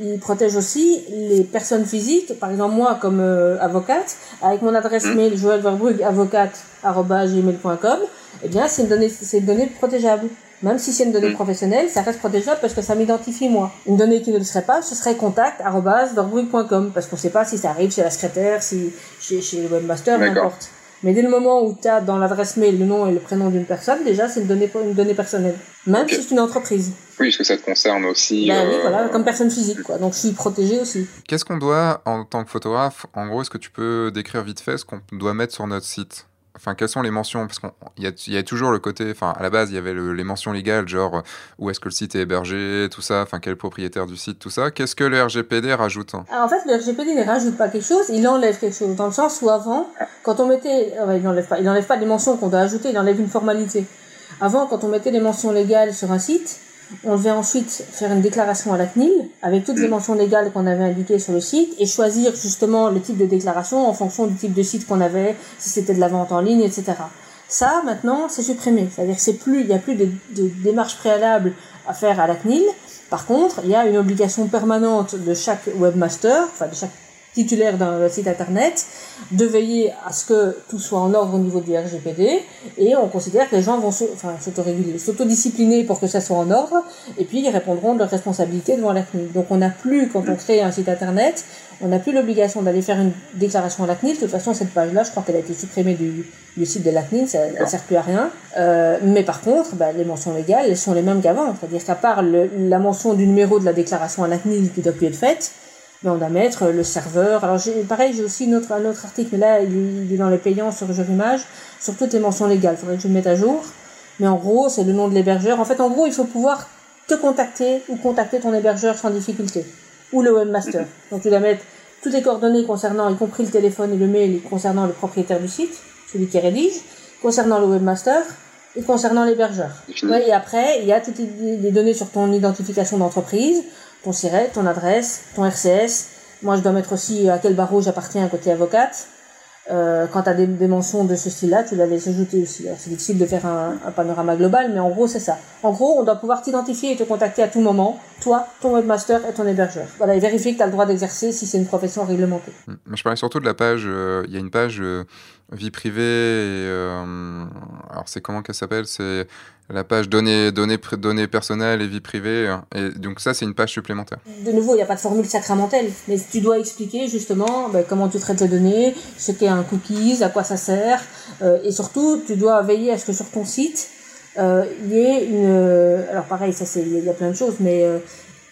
il, protège aussi les personnes physiques. Par exemple, moi, comme euh, avocate, avec mon adresse mmh. mail joelverbrugge.avocate.gmail.com, eh bien, c'est une donnée, c'est une donnée protégeable. Même si c'est une donnée mmh. professionnelle, ça reste protégeable parce que ça m'identifie moi. Une donnée qui ne le serait pas, ce serait contact.verbrugge.com parce qu'on ne sait pas si ça arrive chez la secrétaire, si chez, chez le webmaster, n'importe. Mais dès le moment où tu as dans l'adresse mail le nom et le prénom d'une personne, déjà, c'est une donnée, une donnée personnelle. Même si c'est une entreprise. Oui, parce que ça te concerne aussi. Ben oui, euh, voilà, comme personne physique, quoi. Donc je suis protégé aussi. Qu'est-ce qu'on doit, en tant que photographe, en gros, est-ce que tu peux décrire vite fait ce qu'on doit mettre sur notre site? Enfin, quelles sont les mentions? Parce qu'il y, a, toujours le côté. Enfin, à la base, il y avait les mentions légales, genre euh, où est-ce que le site est hébergé, tout ça. Enfin, quel est le propriétaire du site, tout ça. Qu'est-ce que le RGPD rajoute En fait, le RGPD ne rajoute pas quelque chose, il enlève quelque chose. Dans le sens où avant, quand on mettait. Il n'enlève pas, il pas les mentions qu'on doit ajouter, il enlève une formalité. Avant, quand on mettait des mentions légales sur un site, on devait ensuite faire une déclaration à la CNIL avec toutes les mm. mentions légales qu'on avait indiquées sur le site et choisir justement le type de déclaration en fonction du type de site qu'on avait, si c'était de la vente en ligne, etc. Ça, maintenant, c'est supprimé. C'est-à-dire que c'est plus, il n'y a plus de, de démarches préalables à faire à la CNIL. Par contre, il y a une obligation permanente de chaque webmaster, enfin de chaque titulaire d'un site internet de veiller à ce que tout soit en ordre au niveau du RGPD et on considère que les gens vont s'autoréguler, s'autodiscipliner pour que ça soit en ordre et puis ils répondront de leurs responsabilités devant la CNIL. Donc on n'a plus, quand on crée un site internet, on n'a plus l'obligation d'aller faire une déclaration à la CNIL. De toute façon, cette page-là, je crois qu'elle a été supprimée du, du site de la CNIL, ça ne sert plus à rien. Euh, mais par contre, bah, les mentions légales, elles sont les mêmes qu'avant. C'est-à-dire qu'à part la mention du numéro de la déclaration à la CNIL qui doit plus être faite, mais on va mettre le serveur. Alors pareil, j'ai aussi autre, un autre article, mais là il, est dans les payants sur Image, sur toutes les mentions légales. Faudrait que je le mette à jour. Mais en gros, c'est le nom de l'hébergeur. En fait, en gros, il faut pouvoir te contacter ou contacter ton hébergeur sans difficulté. Ou le webmaster. Donc tu dois mettre toutes les coordonnées concernant, y compris le téléphone et le mail, concernant le propriétaire du site, celui qui rédige, concernant le webmaster et concernant l'hébergeur. et après, il y a toutes les données sur ton identification d'entreprise, ton SIRET, ton adresse, ton RCS. Moi, je dois mettre aussi à quel barreau j'appartiens côté avocate. Euh, quand tu as des, mentions de ce style-là, tu l'avais ajouté aussi. C'est difficile de faire un, panorama global, mais en gros, c'est ça. En gros, on doit pouvoir t'identifier et te contacter à tout moment, toi, ton webmaster et ton hébergeur. Voilà, et vérifier que tu as le droit d'exercer si c'est une profession réglementée. Je parlais surtout de la page, euh, il y a une page euh, vie privée, et, alors c'est comment qu'elle s'appelle? C'est la page données, données, données personnelles et vie privée. Hein. Et donc ça, c'est une page supplémentaire. De nouveau, il n'y a pas de formule sacramentelle, mais tu dois expliquer justement ben, comment tu traites les données, ce qu'est un cookies, à quoi ça sert, euh, et surtout, tu dois veiller à ce que sur ton site, euh, il y ait une... Euh, alors pareil, ça c'est il y a plein de choses, mais euh,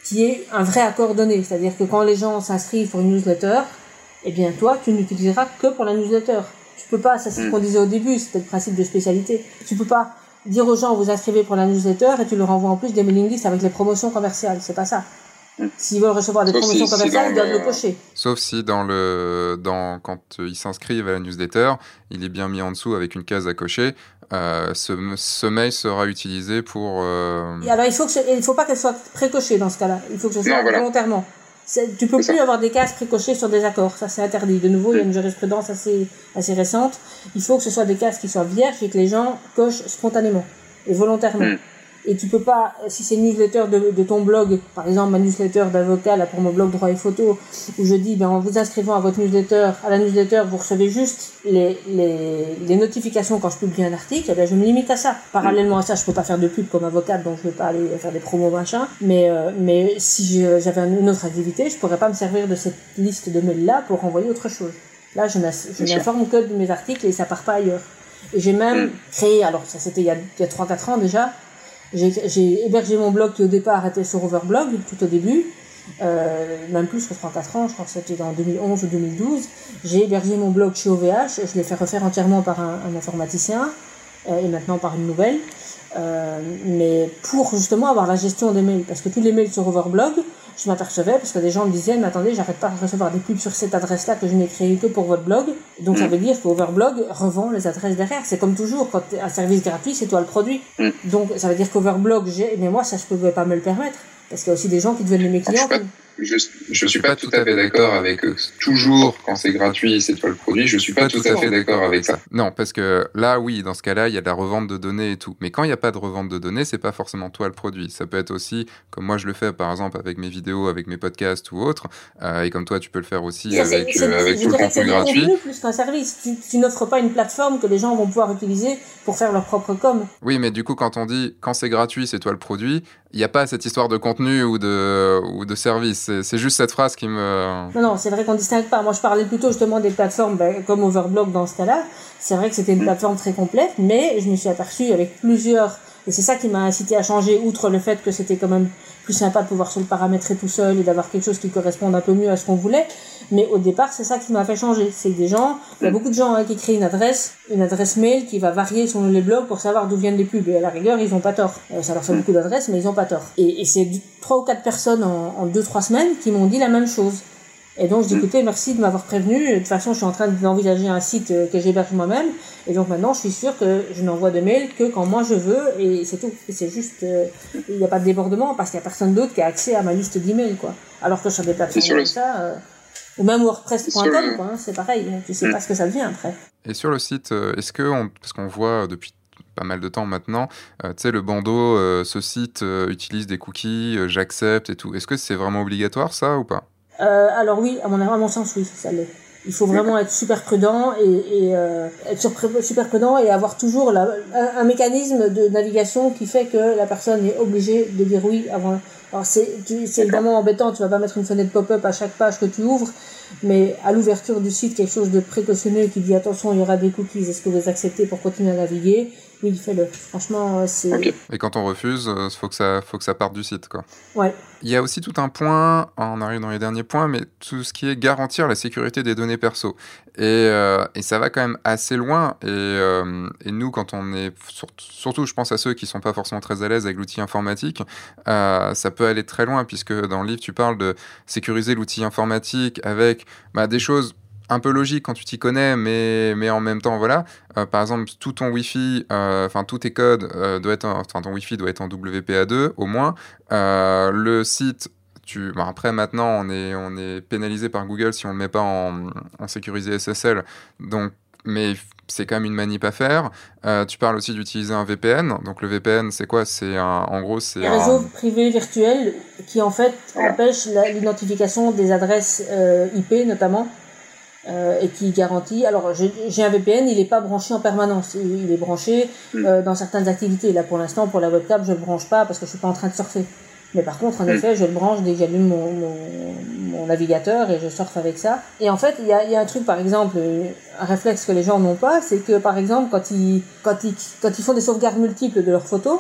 qui est un vrai accord donné. C'est-à-dire que quand les gens s'inscrivent pour une newsletter, eh bien toi, tu n'utiliseras que pour la newsletter. Tu peux pas, ça c'est ce qu'on disait au début, c'était le principe de spécialité. Tu peux pas dire aux gens vous inscrivez pour la newsletter et tu leur envoies en plus des mailing lists avec les promotions commerciales. C'est pas ça. Mm. S'ils veulent recevoir des promotions commerciales, ils doivent le... cocher. Sauf si dans le, dans, quand ils s'inscrivent à la newsletter, il est bien mis en dessous avec une case à cocher. Euh, ce, ce, mail sera utilisé pour. Euh... Et alors il faut que il faut pas qu'elle soit précochée dans ce cas-là. Il faut que ce soit volontairement. Tu peux plus avoir des cases précochées sur des accords, ça c'est interdit. De nouveau, il y a une jurisprudence assez, assez récente. Il faut que ce soit des cases qui soient vierges et que les gens cochent spontanément et volontairement. Hmm. Et tu peux pas, si c'est une newsletter de, de, ton blog, par exemple ma newsletter d'avocat là pour mon blog droit et photo, où je dis ben en vous inscrivant à votre newsletter, à la newsletter vous recevez juste les, les, les notifications quand je publie un article, eh ben je me limite à ça. Parallèlement à ça, je peux pas faire de pub comme avocate, donc je vais pas aller faire des promos machin, mais euh, mais si j'avais une autre activité, je pourrais pas me servir de cette liste de mails là pour envoyer autre chose. Là, je m'informe que de mes articles et ça part pas ailleurs. Et j'ai même mm. créé, alors ça c'était il y a, a 3-4 ans déjà, j'ai hébergé mon blog qui au départ était sur Overblog, tout au début, euh, même plus que 3-4 ans, je crois que c'était en 2011 ou 2012. J'ai hébergé mon blog chez OVH, je l'ai fait refaire entièrement par un, informaticien euh, et maintenant par une nouvelle. Euh, mais pour justement avoir la gestion des mails, parce que tous les mails sur Overblog, je m'apercevais parce que des gens me disaient mais attendez j'arrête pas de recevoir des pubs sur cette adresse là que je n'ai créée que pour votre blog. Donc ça veut dire qu'Overblog revend les adresses derrière. C'est comme toujours quand un service gratuit c'est toi le produit. Mm. donc ça veut dire qu'Overblog j'ai mais moi ça je pouvais pas me le permettre parce qu'il y a aussi des gens qui deviennent mes clients je, je suis pas tout à fait d'accord avec eux. Toujours, quand c'est gratuit, c'est toi le produit. Je suis pas tout à fait d'accord avec ça. Non, parce que là, oui, dans ce cas-là, il y a de la revente de données et tout. Mais quand il n'y a pas de revente de données, c'est pas forcément toi le produit. Ça peut être aussi, comme moi je le fais par exemple avec mes vidéos, avec mes podcasts ou autres, euh, et comme toi tu peux le faire aussi avec, euh, avec tout le contenu gratuit. plus qu'un service. Tu, tu n'offres pas une plateforme que les gens vont pouvoir utiliser pour faire leur propre com. Oui, mais du coup, quand on dit quand c'est gratuit, c'est toi le produit, il n'y a pas cette histoire de contenu ou de, ou de service. C'est juste cette phrase qui me. Non, non, c'est vrai qu'on distingue pas. Moi, je parlais plutôt justement des plateformes ben, comme Overblog dans ce cas-là. C'est vrai que c'était une plateforme très complète, mais je me suis aperçu avec plusieurs. Et c'est ça qui m'a incité à changer, outre le fait que c'était quand même plus sympa de pouvoir se le paramétrer tout seul et d'avoir quelque chose qui corresponde un peu mieux à ce qu'on voulait. Mais au départ, c'est ça qui m'a fait changer. C'est que des gens, il y a beaucoup de gens hein, qui créent une adresse, une adresse mail qui va varier selon les blogs pour savoir d'où viennent les pubs. Et à la rigueur, ils ont pas tort. Euh, ça leur fait beaucoup d'adresses, mais ils ont pas tort. Et, et c'est trois ou quatre personnes en, en deux, trois semaines qui m'ont dit la même chose. Et donc, je dis, mm. écoutez, merci de m'avoir prévenu. De toute façon, je suis en train d'envisager un site euh, que j'héberge moi-même. Et donc, maintenant, je suis sûr que je n'envoie de mails que quand moi je veux. Et c'est tout. C'est juste, euh, il n'y a pas de débordement parce qu'il n'y a personne d'autre qui a accès à ma liste d'emails, quoi. Alors que sur des plateformes comme ça, euh, ou même WordPress.com, quoi, hein, c'est pareil. Tu sais mm. pas ce que ça devient après. Et sur le site, est-ce que, on, parce qu'on voit depuis pas mal de temps maintenant, tu sais, le bandeau, ce site utilise des cookies, j'accepte et tout. Est-ce que c'est vraiment obligatoire ça ou pas? Euh, alors oui, à mon, à mon sens, oui, ça l'est. Il faut vraiment être super prudent et, et euh, être super prudent et avoir toujours la, un, un, mécanisme de navigation qui fait que la personne est obligée de dire oui avant. Alors c'est évidemment embêtant, tu vas pas mettre une fenêtre pop-up à chaque page que tu ouvres, mais à l'ouverture du site quelque chose de précautionneux qui dit attention il y aura des cookies, est-ce que vous acceptez pour continuer à naviguer? Oui, fais-le. Franchement, euh, c'est. Et quand on refuse, il euh, faut que ça, faut que ça parte du site, quoi. Ouais. Il y a aussi tout un point, on arrive dans les derniers points, mais tout ce qui est garantir la sécurité des données perso. Et, euh, et ça va quand même assez loin. Et, et nous, quand on est, surtout, je pense à ceux qui sont pas forcément très à l'aise avec l'outil informatique, ça peut aller très loin, puisque dans le livre, tu parles de sécuriser l'outil informatique avec bah, des choses un peu logique quand tu t'y connais, mais, mais en même temps, voilà. Euh, par exemple, tout ton Wi-Fi, euh, enfin, tous tes codes euh, doit être, enfin, ton Wi-Fi doit être en WPA2 au moins. le site, tu, après, maintenant, on est, on est pénalisé par Google si on ne le met pas en, en sécurisé SSL. Donc, mais c'est quand même une manip à faire. tu parles aussi d'utiliser un VPN. Donc le VPN, c'est quoi? C'est en gros, c'est un réseau privé virtuel qui en fait empêche l'identification des adresses IP notamment euh, et qui garantit. Alors j'ai un VPN, il n'est pas branché en permanence, il est branché hmm. euh, dans certaines activités. Là pour l'instant pour la webcam je le branche pas parce que je suis pas en train de surfer. Mais par contre en hmm. effet je le branche dès que j'allume mon, mon, mon, navigateur et je surfe avec ça. Et en fait il y a, y a un truc par exemple, un réflexe que les gens n'ont pas, c'est que par exemple quand ils, quand ils, quand ils font des sauvegardes multiples de leurs photos,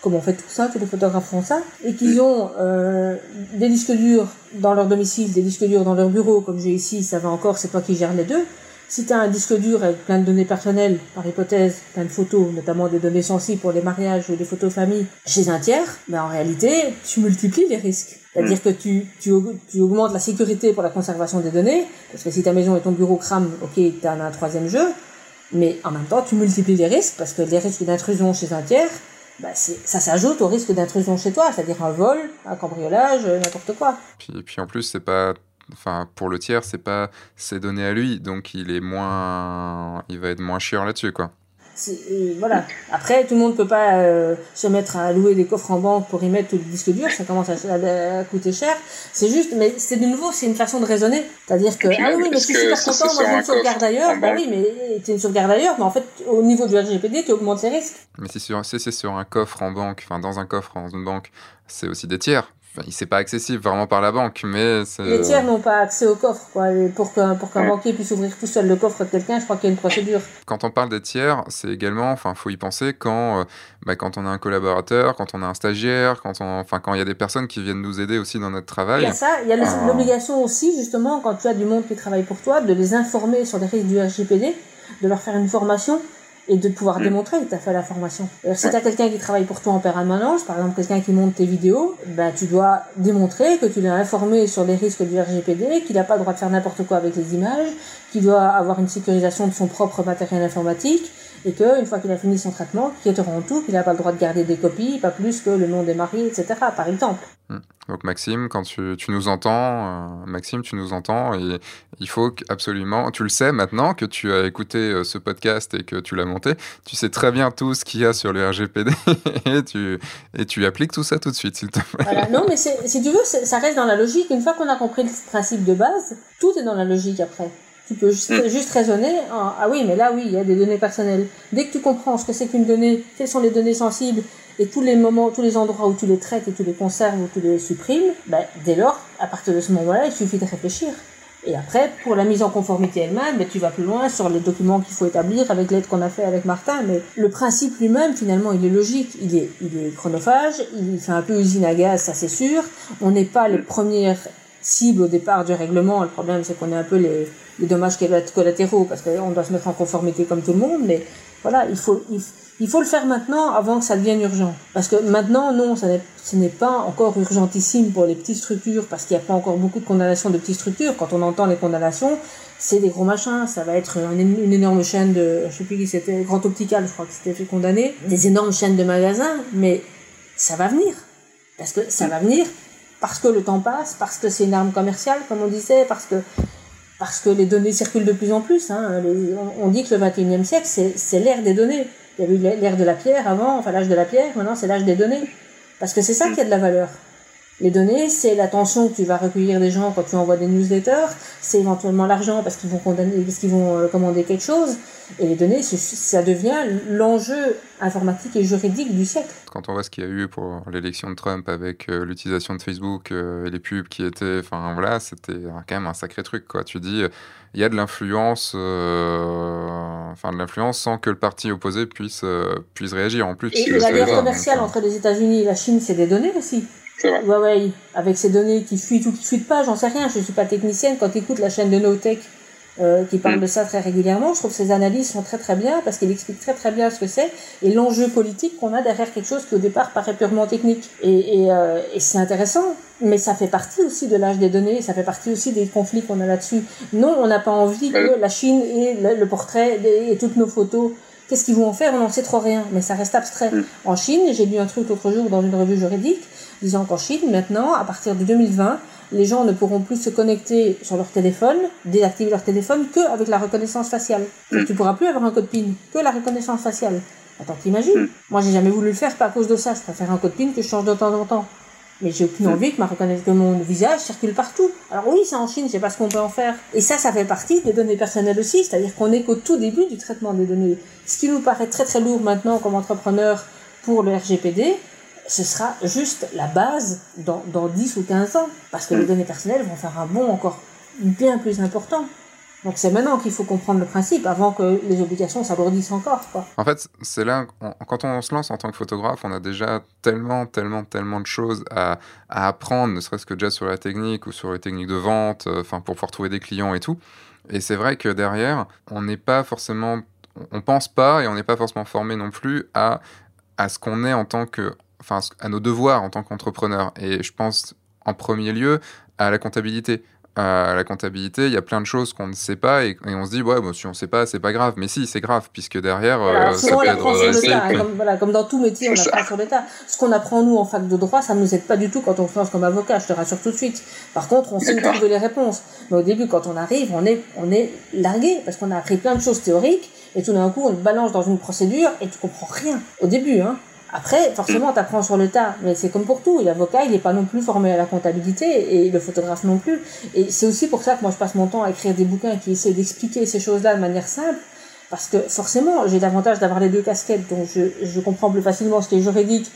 comme on fait tout ça, tous les photographes font ça, et qu'ils ont euh, des disques durs dans leur domicile, des disques durs dans leur bureau, comme j'ai ici, ça va encore, c'est toi qui gères les deux. Si tu as un disque dur avec plein de données personnelles, par hypothèse, plein de photos, notamment des données sensibles pour les mariages ou des photos famille, chez un tiers, ben en réalité, tu multiplies les risques. C'est-à-dire mm. que tu, tu, tu, augmentes la sécurité pour la conservation des données, parce que si ta maison et ton bureau crament, ok, tu as un troisième jeu, mais en même temps, tu multiplies les risques, parce que les risques d'intrusion chez un tiers, bah ça s'ajoute au risque d'intrusion chez toi, c'est-à-dire un vol, un cambriolage, euh, n'importe quoi. Puis, puis en plus, c'est pas enfin pour le tiers c'est pas ses données à lui donc il est moins il va être moins chiant là-dessus quoi voilà. Après, tout le monde peut pas euh, se mettre à louer des coffres en banque pour y mettre tout le disque dur, ça commence à, coûter cher. C'est juste, mais c'est de nouveau, c'est une façon de raisonner. C'est-à-dire que, ah oui, mais je suis super content, moi j'ai une sauvegarde ailleurs. Bah oui, mais tu une sauvegarde ailleurs, mais en fait, au niveau du RGPD, tu augmentes les risques. Mais si c'est sur un coffre en banque, enfin dans un coffre en une banque, c'est aussi des tiers. Enfin, c'est pas accessible vraiment par la banque, mais les tiers n'ont pas accès au coffre, quoi. pour qu'un pour qu'un banquier puisse ouvrir tout seul le coffre de quelqu'un, je crois qu'il y a une procédure. Quand on parle des tiers, c'est également, enfin, faut y penser quand, euh, bah, quand on a un collaborateur, quand on a un stagiaire, quand on, enfin, quand il y a des personnes qui viennent nous aider aussi dans notre travail. Il y a ça, il y a ah. l'obligation aussi, justement, quand tu as du monde qui travaille pour toi, de les informer sur les risques du RGPD, de leur faire une formation et de pouvoir mm. démontrer que tu as fait la formation. Alors, si tu as quelqu'un qui travaille pour toi en permanence, par exemple quelqu'un qui monte tes vidéos, ben, tu dois démontrer que tu l'as informé sur les risques du RGPD, qu'il n'a pas le droit de faire n'importe quoi avec les images, qu'il doit avoir une sécurisation de son propre matériel informatique, et qu'une fois qu'il a fini son traitement, qu'il te rend tout, qu'il n'a pas le droit de garder des copies, pas plus que le nom des mariés, etc., par exemple. Hmm. Donc Maxime, quand tu, tu nous entends, euh, Maxime, tu nous entends, et il faut absolument, tu le sais maintenant que tu as écouté euh, ce podcast et que tu l'as monté, tu sais très bien tout ce qu'il y a sur le RGPD [laughs] et tu, et tu appliques tout ça tout de suite, s'il te plaît. Voilà. Non, mais si tu veux, ça reste dans la logique. Une fois qu'on a compris le principe de base, tout est dans la logique après. Tu peux juste, mm. juste raisonner, ah oui, mais là, oui, il y a des données personnelles. Dès que tu comprends ce que c'est qu'une donnée, quelles sont les données sensibles, et tous les moments, tous les endroits où tu les traites et tu les conserves ou tu les supprimes, ben, dès lors, à partir de ce moment-là, il suffit de réfléchir. Et après, pour la mise en conformité elle-même, ben, tu vas plus loin sur les documents qu'il faut établir avec l'aide qu'on a fait avec Martin. Mais le principe lui-même, finalement, il est logique. Il est, il est chronophage, il fait un peu usine à gaz, ça c'est sûr. On n'est pas les premières cibles au départ du règlement. Le problème, c'est qu'on est un peu les, les dommages collatéraux parce qu'on doit se mettre en conformité comme tout le monde, mais voilà, il faut, il, faut le faire maintenant avant que ça devienne urgent. Parce que maintenant, non, ça ce n'est pas encore urgentissime pour les petites structures parce qu'il n'y a pas encore beaucoup de condamnations de petites structures. Quand on entend les condamnations, c'est des gros machins, ça va être une, énorme chaîne de, je sais plus qui c'était, Grand Optical, je crois que c'était fait condamner, des énormes chaînes de magasins, mais ça va venir. Parce que ça va venir parce que le temps passe, parce que c'est une arme commerciale, comme on disait, parce que parce que les données circulent de plus en plus. Hein. on, dit que le 21e siècle, c'est l'ère des données. Il y a eu l'ère de la pierre avant, enfin l'âge de la pierre, maintenant c'est l'âge des données. Parce que c'est ça qui a de la valeur. Les données, c'est l'attention que tu vas recueillir des gens quand tu envoies des newsletters, c'est éventuellement l'argent parce qu'ils vont condamner, parce qu'ils vont euh, commander quelque chose. Et les données, ça devient l'enjeu informatique et juridique du siècle. Quand on voit ce qu'il y a eu pour l'élection de Trump avec euh, l'utilisation de Facebook euh, et les pubs qui étaient, enfin voilà, c'était quand même un sacré truc quoi. Tu dis, il y a de l'influence, enfin de l'influence sans que le parti opposé puisse puisse réagir en plus. Et la guerre commerciale entre les États-Unis et la Chine, c'est des données aussi. Ouais, avec ces données qui fuitent ou qui fuitent pas, j'en sais rien, je suis pas technicienne. Quand tu écoutes la chaîne de Notech euh, qui parle mm. de ça très régulièrement, je trouve que ces analyses sont très très bien parce qu'il explique très très bien ce que c'est et l'enjeu politique qu'on a derrière quelque chose qui au départ paraît purement technique. Et, et, euh, et c'est intéressant, mais ça fait partie aussi de l'âge des données, ça fait partie aussi des conflits qu'on a là-dessus. Non, on n'a pas envie que la Chine ait le, portrait et toutes nos photos. Qu'est-ce qu'ils vont en faire? On n'en sait trop rien, mais ça reste abstrait. Mm. En Chine, j'ai lu un truc l'autre jour dans une revue juridique, disant qu'en Chine, maintenant, à partir de 2020, les gens ne pourront plus se connecter sur leur téléphone, désactiver leur téléphone, qu'avec la reconnaissance faciale. Tu pourras plus avoir un code PIN, que la reconnaissance faciale. Attends, t'imagines? Moi, j'ai jamais voulu le faire pas à cause de ça. Je préfère un code PIN que je change de temps en temps. Mais j'ai aucune envie que ma mon visage circule partout. Alors oui, c'est en Chine, je sais pas ce qu'on peut en faire. Et ça, ça fait partie des données personnelles aussi. C'est-à-dire qu'on est qu'au tout début du traitement des données. Ce qui nous paraît très très lourd maintenant comme entrepreneur pour le RGPD, ce sera juste la base dans, dans 10 ou 15 ans, parce que les données personnelles vont faire un bond encore bien plus important. Donc c'est maintenant qu'il faut comprendre le principe, avant que les obligations s'alourdissent encore. Quoi. En fait, c'est là, quand on se lance en tant que photographe, on a déjà tellement, tellement, tellement de choses à, à apprendre, ne serait-ce que déjà sur la technique ou sur les techniques de vente, euh, pour pouvoir trouver des clients et tout. Et c'est vrai que derrière, on n'est pas forcément, on pense pas et on n'est pas forcément formé non plus à, à ce qu'on est en tant que enfin, à nos devoirs en tant qu'entrepreneur. Et je pense en premier lieu à la comptabilité. à la comptabilité, il y a plein de choses qu'on ne sait pas et, on se dit, ouais, bon, si on ne sait pas, c'est pas grave. Mais si, c'est grave, puisque derrière, voilà, ça peut être redressé. Comme, voilà, comme dans tout métier, on apprend sur l'état. Ce qu'on apprend, nous, en fac de droit, ça ne nous aide pas du tout quand on se lance comme avocat, je te rassure tout de suite. Par contre, on sait trouver les réponses. Mais au début, quand on arrive, on est, on est largué parce qu'on a appris plein de choses théoriques et tout d'un coup, on te balance dans une procédure et tu comprends rien. Au début, hein. Après, forcément, tu apprends sur le tas, mais c'est comme pour tout. L'avocat, il n'est pas non plus formé à la comptabilité et le photographe non plus. Et c'est aussi pour ça que moi, je passe mon temps à écrire des bouquins qui essaient d'expliquer ces choses-là de manière simple. Parce que forcément, j'ai l'avantage d'avoir les deux casquettes, donc je, je comprends plus facilement ce qui est juridique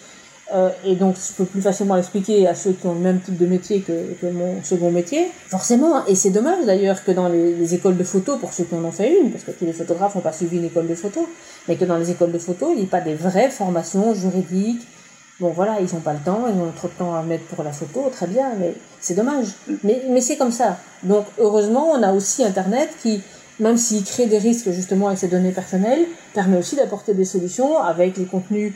euh, et donc je peux plus facilement l'expliquer à ceux qui ont le même type de métier que, que mon second métier. Forcément, et c'est dommage d'ailleurs que dans les, les, écoles de photo, pour ceux qui en ont fait une, parce que tous les photographes n'ont pas suivi une école de photo, mais que dans les écoles de photo, il n'y ait pas des vraies formations juridiques. Bon voilà, ils n'ont pas le temps, ils ont trop de temps à mettre pour la photo, très bien, mais c'est dommage. Mais, mais c'est comme ça. Donc heureusement, on a aussi Internet qui, même s'il crée des risques justement avec ses données personnelles, permet aussi d'apporter des solutions avec les contenus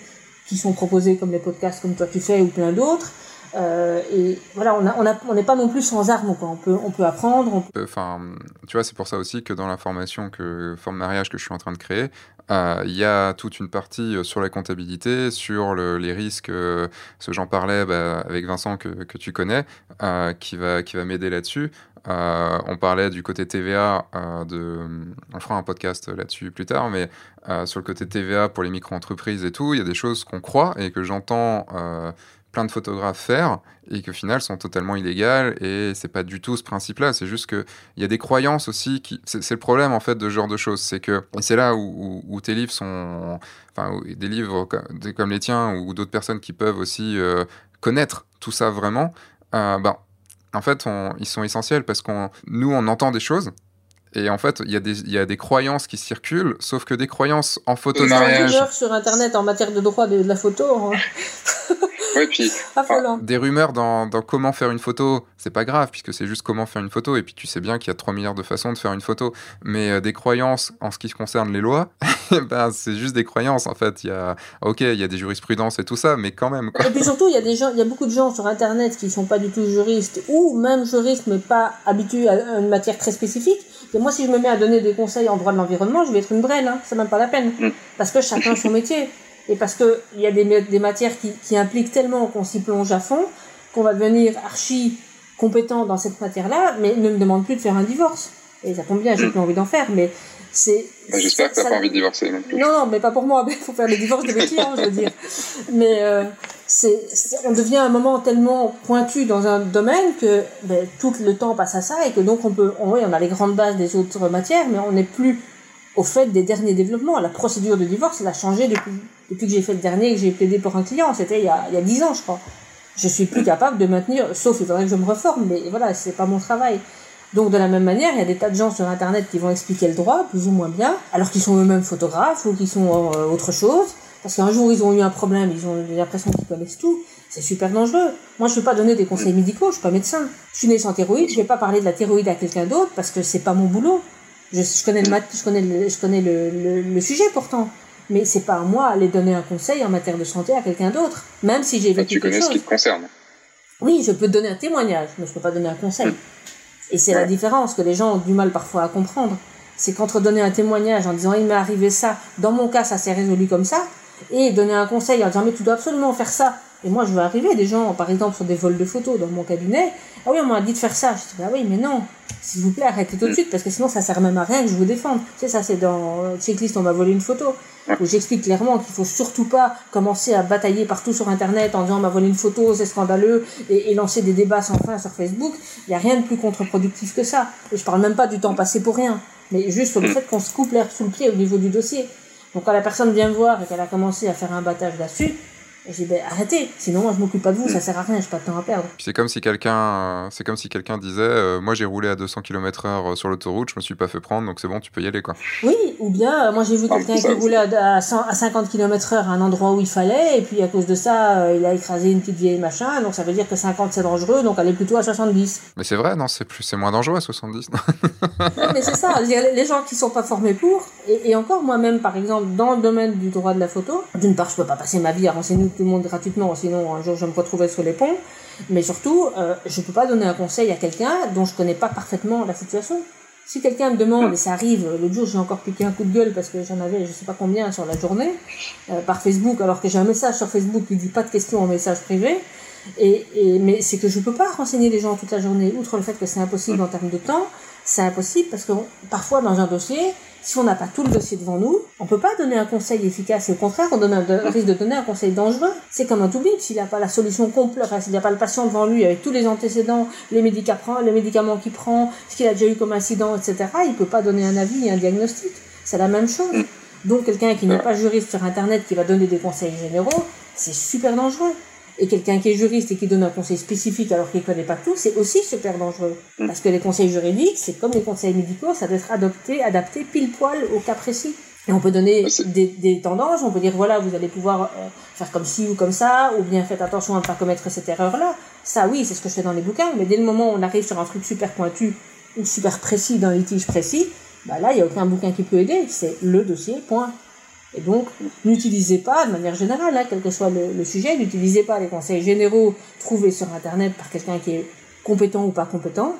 qui sont proposés comme les podcasts comme toi tu fais ou plein d'autres. Euh, et voilà, on n'est on on pas non plus sans armes, quoi. On peut, on peut apprendre. Enfin, tu vois, c'est pour ça aussi que dans la formation que forme mariage que je suis en train de créer, euh, il y a toute une partie euh, sur la comptabilité, sur le, les risques. Euh, ce j'en parlais bah, avec Vincent que, que tu connais, euh, qui va, qui va m'aider là-dessus. Euh, on parlait du côté TVA, euh, de, on fera un podcast là-dessus plus tard, mais euh, sur le côté TVA pour les micro-entreprises et tout, il y a des choses qu'on croit et que j'entends plein de photographes faire et que au final sont totalement illégales et c'est pas du tout ce principe-là. C'est juste que il y a des croyances aussi qui, c'est le problème en fait de ce genre de choses, c'est que c'est là où, tes livres sont, enfin des livres comme, comme les tiens ou d'autres personnes qui peuvent aussi connaître tout ça vraiment. ben en fait, ils sont essentiels parce qu'on, nous, on entend des choses. Et en fait, il y, a des, y a des croyances qui circulent, sauf que des croyances en photo mariage. sur Internet en matière de droit de, la photo. Hein. [laughs] puis, des rumeurs dans, dans, comment faire une photo, c'est pas grave, puisque c'est juste comment faire une photo, et puis tu sais bien qu'il y a 3 milliards de façons de faire une photo. Mais euh, des croyances en ce qui concerne les lois, [laughs] ben, c'est juste des croyances, en fait. Il y a, ok, il y a des jurisprudences et tout ça, mais quand même. Et puis surtout, il y, a des gens, il y a beaucoup de gens sur Internet qui sont pas du tout juristes, ou même juristes, mais pas habitués à une matière très spécifique. Et moi, si je me mets à donner des conseils en droit de l'environnement, je vais être une brêle, hein. c'est même pas la peine. Mm. Parce que chacun son métier et parce qu'il y a des, des matières qui, qui impliquent tellement qu'on s'y plonge à fond qu'on va devenir archi compétent dans cette matière-là, mais ne me demande plus de faire un divorce. Et ça tombe bien, j'ai plus envie d'en faire, mais c'est. Bah, J'espère que t'as pas envie de divorcer non plus. Non, non, mais pas pour moi. Il faut faire les divorces de mes clients, je veux dire. Mais euh, c'est, on devient à un moment tellement pointu dans un domaine que ben, tout le temps passe à ça et que donc on peut, on, oui, on a les grandes bases des autres matières, mais on n'est plus au fait des derniers développements. La procédure de divorce, elle a changé depuis, depuis que j'ai fait le dernier, que j'ai plaidé pour un client. C'était il y a, il y a 10 ans, je crois. Je suis plus capable de maintenir, sauf il faudrait que je me reforme, mais voilà, c'est pas mon travail. Donc de la même manière, il y a des tas de gens sur Internet qui vont expliquer le droit, plus ou moins bien, alors qu'ils sont eux-mêmes photographes ou qu'ils sont euh, autre chose, parce qu'un jour ils ont eu un problème, ils ont l'impression qu'ils connaissent tout. C'est super dangereux. Moi, je ne vais pas donner des conseils médicaux, je suis pas médecin. Je suis né sans thyroïde, je vais pas parler de la thyroïde à quelqu'un d'autre parce que c'est pas mon boulot. Je, connais, le, je connais, le, je connais le, le, sujet pourtant, mais c'est pas à moi aller donner un conseil en matière de santé à quelqu'un d'autre, même si j'ai vécu tu connais ce qui te concerne. Oui, je peux donner un témoignage, mais je peux pas donner un conseil. Hmm. Et c'est la différence que les gens ont du mal parfois à comprendre. C'est qu'entre donner un témoignage en disant il m'est arrivé ça, dans mon cas ça s'est résolu comme ça, et donner un conseil en disant mais tu dois absolument faire ça. Et moi je veux arriver des gens, par exemple sur des vols de photos dans mon cabinet, ah oui on m'a dit de faire ça. Je dis bah oui mais non, s'il vous plaît, arrêtez tout de suite, parce que sinon ça sert même à rien que je vous défende. Tu sais, ça c'est dans Checklist, on m'a volé une photo, j'explique clairement qu'il faut surtout pas commencer à batailler partout sur Internet en disant on m'a volé une photo, c'est scandaleux, et, lancer des débats sans fin sur Facebook. Il n'y a rien de plus contre-productif que ça. Et je parle même pas du temps passé pour rien, mais juste sur le fait qu'on se coupe l'air sous le pied au niveau du dossier. Donc quand la personne vient me voir et qu'elle a commencé à faire un battage là-dessus, et j'ai dit, ben, arrêtez, sinon moi je m'occupe pas de vous, ça sert à rien, j'ai pas de temps à perdre. C'est comme si quelqu'un, euh, c'est comme si quelqu'un disait, euh, moi j'ai roulé à 200 km/h euh, sur l'autoroute, je me suis pas fait prendre, donc c'est bon, tu peux y aller quoi. Oui, ou bien moi j'ai vu quelqu'un qui roulait à, à, 50 km/h à un endroit où il fallait, et puis à cause de ça, il a écrasé une petite vieille machin, donc ça veut dire que 50 c'est dangereux, donc allez plutôt à 70. Mais c'est vrai, non, c'est plus, c'est moins dangereux à 70. non, mais c'est ça, les gens qui sont pas formés pour, et, et encore moi-même par exemple dans le domaine du droit de la photo, d'une part je peux pas passer ma vie à renseigner tout le monde gratuitement, sinon un jour je me retrouvais sur les ponts. Mais surtout, euh, je ne peux pas donner un conseil à quelqu'un dont je connais pas parfaitement la situation. Si quelqu'un me demande, et ça arrive, l'autre jour j'ai encore piqué un coup de gueule parce que j'en avais je sais pas combien sur la journée, euh, par Facebook, alors que j'ai un message sur Facebook qui dit pas de questions en message privé, et, et mais c'est que je peux pas renseigner les gens toute la journée, outre le fait que c'est impossible en termes de temps, c'est impossible parce que parfois dans un dossier, si on n'a pas tout le dossier devant nous, on peut pas donner un conseil efficace. Et au contraire, on donne un, risque de donner un conseil dangereux. C'est comme un tout-bip. S'il n'a pas la solution complète, enfin, s'il n'y a pas le patient devant lui avec tous les antécédents, les médicaments, les médicaments qu'il prend, ce qu'il a déjà eu comme incident, etc., il peut pas donner un avis et un diagnostic. C'est la même chose. Donc, quelqu'un qui n'est pas juriste sur Internet, qui va donner des conseils généraux, c'est super dangereux. Et quelqu'un qui est juriste et qui donne un conseil spécifique alors qu'il ne connaît pas tout, c'est aussi super dangereux. Mm. Parce que les conseils juridiques, c'est comme les conseils médicaux, ça doit être adopté, adapté pile poil au cas précis. Et on peut donner des, des, tendances, on peut dire voilà, vous allez pouvoir euh, faire comme ci ou comme ça, ou bien faites attention à ne pas commettre cette erreur-là. Ça, oui, c'est ce que je fais dans les bouquins, mais dès le moment où on arrive sur un truc super pointu ou super précis, d'un litige précis, bah là, il n'y a aucun bouquin qui peut aider, c'est le dossier, point. Et donc, n'utilisez pas, de manière générale, hein, quel que soit le, sujet, n'utilisez pas les conseils généraux trouvés sur Internet par quelqu'un qui est compétent ou pas compétent.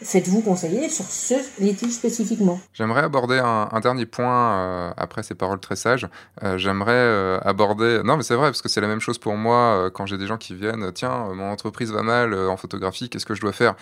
Faites-vous conseiller sur ce litige spécifiquement. J'aimerais aborder un, dernier point euh, après ces paroles très sages. Euh, j'aimerais euh, aborder. Non, mais c'est vrai, parce que c'est la même chose pour moi quand j'ai des gens qui viennent. Tiens, mon entreprise va mal en photographie, qu'est-ce que je dois faire?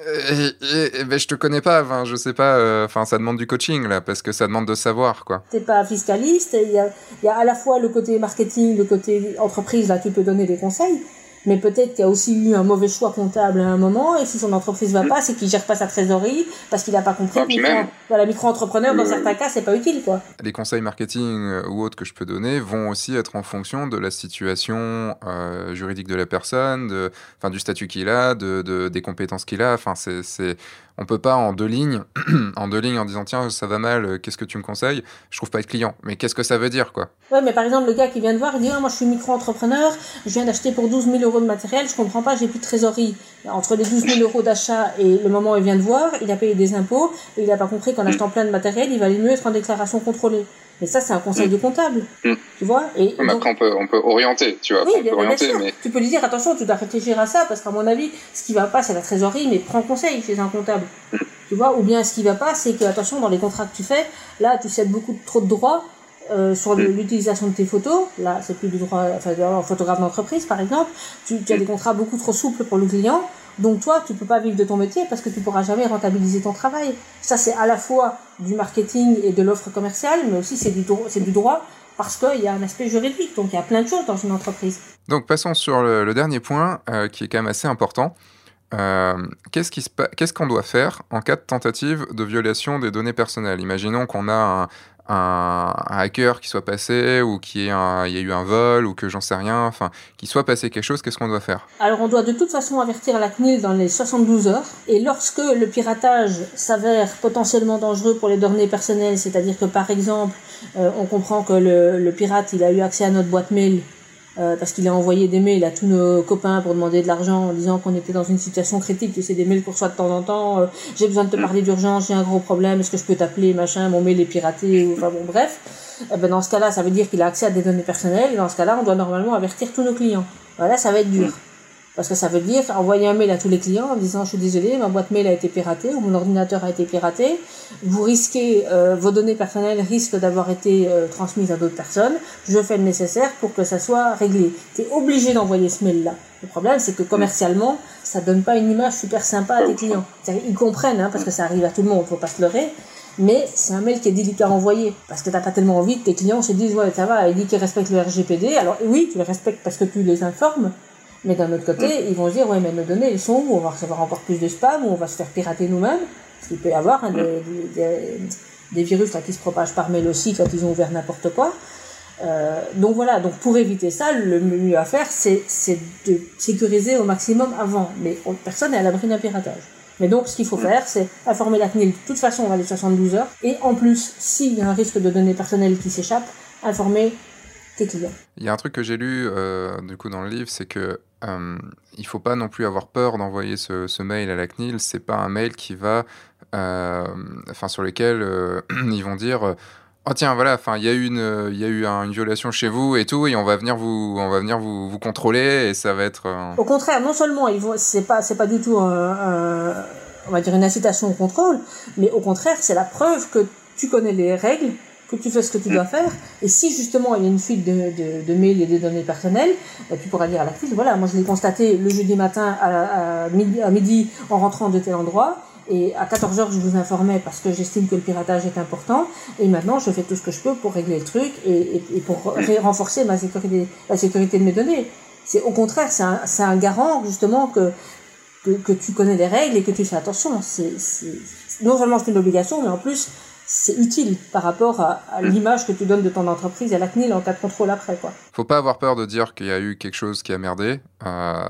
Et, ben, je te connais pas, je sais pas, euh, enfin, ça demande du coaching là, parce que ça demande de savoir quoi. T'es pas fiscaliste, il y a, y a à la fois le côté marketing, le côté entreprise, là tu peux donner des conseils, mais peut-être qu'il y a aussi eu un mauvais choix comptable à un moment, et si son entreprise va mm. pas, c'est qu'il gère pas sa trésorerie, parce qu'il n'a pas compris que micro, voilà, micro-entrepreneur, dans certains cas, c'est pas utile, quoi. Les conseils marketing euh, ou autres que je peux donner vont aussi être en fonction de la situation euh, juridique de la personne, de, enfin, du statut qu'il a, de, de, des compétences qu'il a, enfin, c'est on peut pas en deux lignes, [clears throat] en deux lignes en disant tiens ça va mal, euh, qu'est-ce que tu me conseilles? Je trouve pas être client. Mais qu'est-ce que ça veut dire quoi? Ouais, mais par exemple le gars qui vient de voir, il dit ah, moi je suis micro-entrepreneur, je viens d'acheter pour 12 000 euros de matériel, je comprends pas, j'ai plus de trésorerie. Entre les 12 000 euros d'achat et le moment où il vient de voir, il a payé des impôts et il a pas compris qu'en [clears throat] achetant plein de matériel, il valait mieux être en déclaration contrôlée. Mais ça, c'est un conseil de comptable. Mm. Tu vois et Après, on peut, on peut orienter, tu vois. Oui, orienter, mais... Tu peux lui dire, attention, tu dois réfléchir à ça, parce qu'à mon avis, ce qui va pas, c'est la trésorerie, mais prends conseil chez un comptable. Mm. Tu vois Ou bien ce qui va pas, c'est que, attention, dans les contrats que tu fais, là, tu cèdes beaucoup trop de droits euh, sur mm. l'utilisation de tes photos. Là, c'est plus du droit, enfin, photographe d'entreprise, par exemple. Tu, tu as des contrats beaucoup trop souples pour le client. Donc toi, tu peux pas vivre de ton métier parce que tu pourras jamais rentabiliser ton travail. Ça, c'est à la fois du marketing et de l'offre commerciale, mais aussi c'est du, droit parce qu'il y a un aspect juridique. Donc il y a plein de choses dans une entreprise. Donc passons sur le, dernier point euh, qui est quand même assez important. Euh, qu'est-ce qu'on doit faire en cas de tentative de violation des données personnelles? Imaginons qu'on a un, un, hacker qui soit passé ou qu'il y, ait y a eu un vol ou que j'en sais rien, enfin, qu'il soit passé quelque chose, qu'est-ce qu'on doit faire? Alors on doit de toute façon avertir la CNIL dans les 72 heures. Et lorsque le piratage s'avère potentiellement dangereux pour les données personnelles, c'est-à-dire que par exemple euh, on comprend que le, le pirate il a eu accès à notre boîte mail euh, parce qu'il a envoyé des mails à tous nos copains pour demander de l'argent en disant qu'on était dans une situation critique, tu sais, des mails pour soi de temps en temps, euh, j'ai besoin de te parler d'urgence, j'ai un gros problème, est-ce que je peux t'appeler, machin, mon mail est piraté, ou enfin bon, bref. Eh ben, dans ce cas-là, ça veut dire qu'il a accès à des données personnelles, et dans ce cas-là, on doit normalement avertir tous nos clients. Voilà, ça va être dur. Parce que ça veut dire envoyer un mail à tous les clients en disant je suis désolé, ma boîte mail a été piratée ou mon ordinateur a été piraté. Vous risquez, euh, vos données personnelles risquent d'avoir été euh, transmises à d'autres personnes. Je fais le nécessaire pour que ça soit réglé. Tu es obligé d'envoyer ce mail-là. Le problème, c'est que commercialement, ça donne pas une image super sympa à tes clients. Ils comprennent, hein, parce que ça arrive à tout le monde, faut pas se leurrer. Mais c'est un mail qui est délicat à envoyer parce que t'as pas tellement envie que tes clients se disent ouais ça va, il dit qu'il respecte le RGPD. Alors oui, tu le respectes parce que tu les informes, mais d'un autre côté, mm. ils vont se dire, ouais, mais nos données, elles sont où? On va recevoir encore plus de spam, ou on va se faire pirater nous-mêmes? Parce qu'il peut y avoir hein, mm. des, des, virus là, qui se propagent par mail aussi quand ils ont ouvert n'importe quoi. Euh, donc voilà, donc pour éviter ça, le mieux à faire, c'est de sécuriser au maximum avant. Mais personne n'est à l'abri d'un piratage. Mais donc, ce qu'il faut mm. faire, c'est informer la CNIL. De toute façon, on va les 72 heures. Et en plus, s'il y a un risque de données personnelles qui s'échappent, informer tes clients. Il y a un truc que j'ai lu euh, du coup dans le livre, c'est que euh, il faut pas non plus avoir peur d'envoyer ce, mail à la CNIL. C'est pas un mail qui va, euh, enfin sur lequel euh, [clears throat] ils vont dire oh tiens voilà il y a eu une y a eu une violation chez vous et tout et on va venir vous on va venir vous, vous contrôler et ça va être au contraire non seulement ils vont c'est pas pas du tout on va dire une incitation au contrôle mais au contraire c'est la preuve que tu connais les règles que tu fais ce que tu dois faire et si justement il y a une fuite de, de, mails et des données personnelles bah, tu pourras dire à la file voilà moi je l'ai constaté le jeudi matin à, midi, en rentrant de tel endroit et à 14 heures, je vous informais parce que j'estime que le piratage est important. Et maintenant, je fais tout ce que je peux pour régler le truc et, et, pour renforcer ma sécurité, la sécurité de mes données. C'est au contraire, c'est un, un, garant justement que, que, que tu connais les règles et que tu fais attention. C'est non seulement c'est une obligation, mais en plus c'est utile par rapport à, mm. l'image que tu donnes de ton entreprise à la CNIL en cas de contrôle après. Quoi. Faut pas avoir peur de dire qu'il y a eu quelque chose qui a merdé. Euh,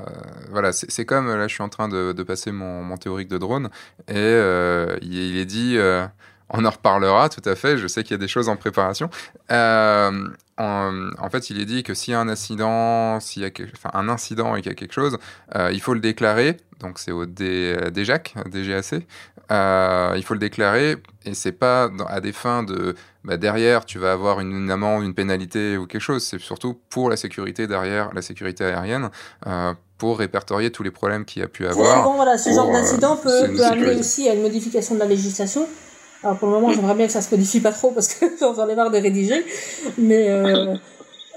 voilà, c'est comme là, je suis en train de, passer mon, mon, théorique de drone et euh, il, est dit. Euh, on en reparlera tout à fait. Je sais qu'il y a des choses en préparation. En, en, fait, il est dit que s'il y a un incident, s'il y a enfin, un incident et qu'il y a quelque chose, il faut le déclarer. Donc c'est au DGAC, DGAC. Euh, il faut le déclarer et c'est pas à des fins de bah, derrière tu vas avoir une, amende, une pénalité ou quelque chose. C'est surtout pour la sécurité derrière, la sécurité aérienne. Euh, pour répertorier tous les problèmes qu'il y a pu avoir. Voilà, ce genre euh, d'incident peut, peut amener aussi à une modification de la législation. Alors pour le moment, j'aimerais bien que ça se modifie pas trop parce que [laughs] j'en ai marre de rédiger. Mais euh,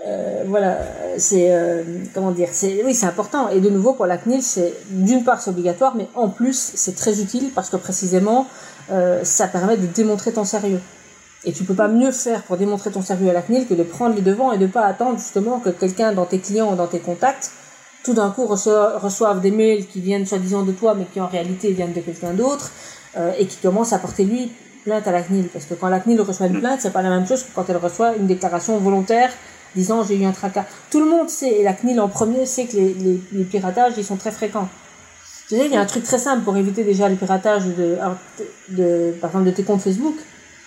euh, voilà, c'est euh, comment dire, c'est oui, c'est important. Et de nouveau pour la CNIL, c'est d'une part c'est obligatoire, mais en plus c'est très utile parce que précisément euh, ça permet de démontrer ton sérieux. Et tu peux pas mieux faire pour démontrer ton sérieux à la CNIL que de prendre les devants et de pas attendre justement que quelqu'un dans tes clients ou dans tes contacts tout d'un coup reçoive, des mails qui viennent soi-disant de toi mais qui en réalité viennent de quelqu'un d'autre et qui commence à porter lui plainte à la CNIL parce que quand la CNIL reçoit une plainte c'est pas la même chose que quand elle reçoit une déclaration volontaire disant j'ai eu un tracas. Tout le monde sait, et la CNIL en premier sait que les, les, piratages, ils sont très fréquents. Tu sais, il y a un truc très simple pour éviter déjà le piratage de, de, par exemple, de tes comptes Facebook,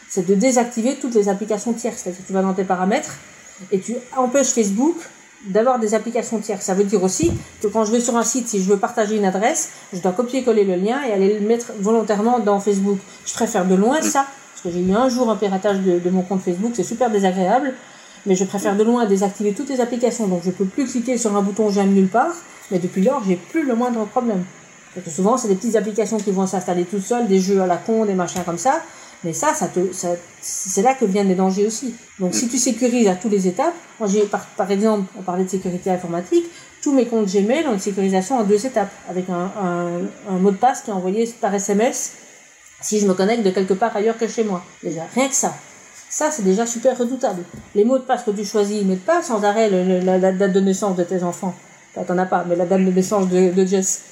c'est de désactiver toutes les applications tierces. C'est-à-dire que tu vas dans tes paramètres et tu empêches Facebook d'avoir des applications tierces. Ça veut dire aussi que quand je vais sur un site, si je veux partager une adresse, je dois copier-coller le lien et aller le mettre volontairement dans Facebook. Je préfère de loin ça, parce que j'ai eu un jour un piratage de mon compte Facebook, c'est super désagréable mais je préfère de loin désactiver toutes les applications, donc je peux plus cliquer sur un bouton j'aime nulle part, mais depuis lors, j'ai plus le moindre problème. Parce que souvent, c'est des petites applications qui vont s'installer tout seules, des jeux à la con, des machins comme ça, mais ça, te, c'est là que viennent les dangers aussi. Donc, si tu sécurises à toutes les étapes, moi, j'ai, par, exemple, on parlait de sécurité informatique, tous mes comptes Gmail ont une sécurisation en deux étapes, avec un, un, un mot de passe qui est envoyé par SMS si je me connecte de quelque part ailleurs que chez moi. Déjà, rien que ça. Ça, c'est déjà super redoutable. Les mots de passe que tu choisis, mettent pas sans arrêt la, date de naissance de tes enfants. T'en as pas, mais la date de naissance de, Jess.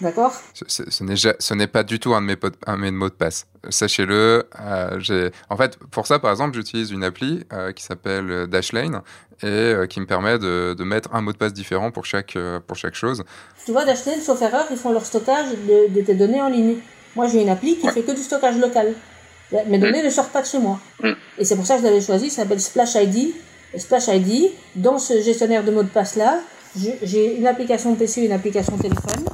D'accord? Ce, ce n'est pas du tout un de mes, un de mes mots de passe. Sachez-le. Euh, en fait, pour ça, par exemple, j'utilise une appli euh, qui s'appelle Dashlane et euh, qui me permet de, de, mettre un mot de passe différent pour chaque, pour chaque chose. Tu vois, Dashlane, sauf erreur, ils font leur stockage de, de tes données en ligne. Moi, j'ai une appli qui fait que du stockage local. Mes données ne sortent pas de chez moi. Mm. Et c'est pour ça que je l'avais choisi, ça s'appelle Splash ID. Splash ID, dans ce gestionnaire de mots de passe-là, j'ai une application PC et une application téléphone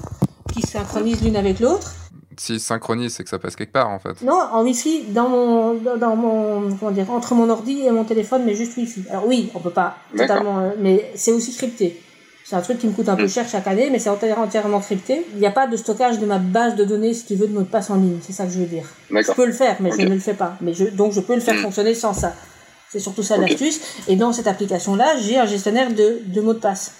qui synchronisent l'une avec l'autre. Si synchronise, c'est que ça passe quelque part en fait. Non, en Wi-Fi, dans mon, dans mon, comment dire, entre mon ordi et mon téléphone, mais juste Wi-Fi. Alors oui, on peut pas totalement, euh, mais c'est aussi crypté. C'est un truc qui me coûte un peu mm. cher chaque année, mais c'est entièrement crypté. Il n'y a pas de stockage de ma base de données, si tu veux, de mot de passe en ligne. C'est ça que je veux dire. Je peux le faire, mais je ne le fais pas. Mais je, donc je peux le faire mm. fonctionner sans ça. C'est surtout ça l'astuce. Et dans cette application-là, j'ai un gestionnaire de, de mots de passe.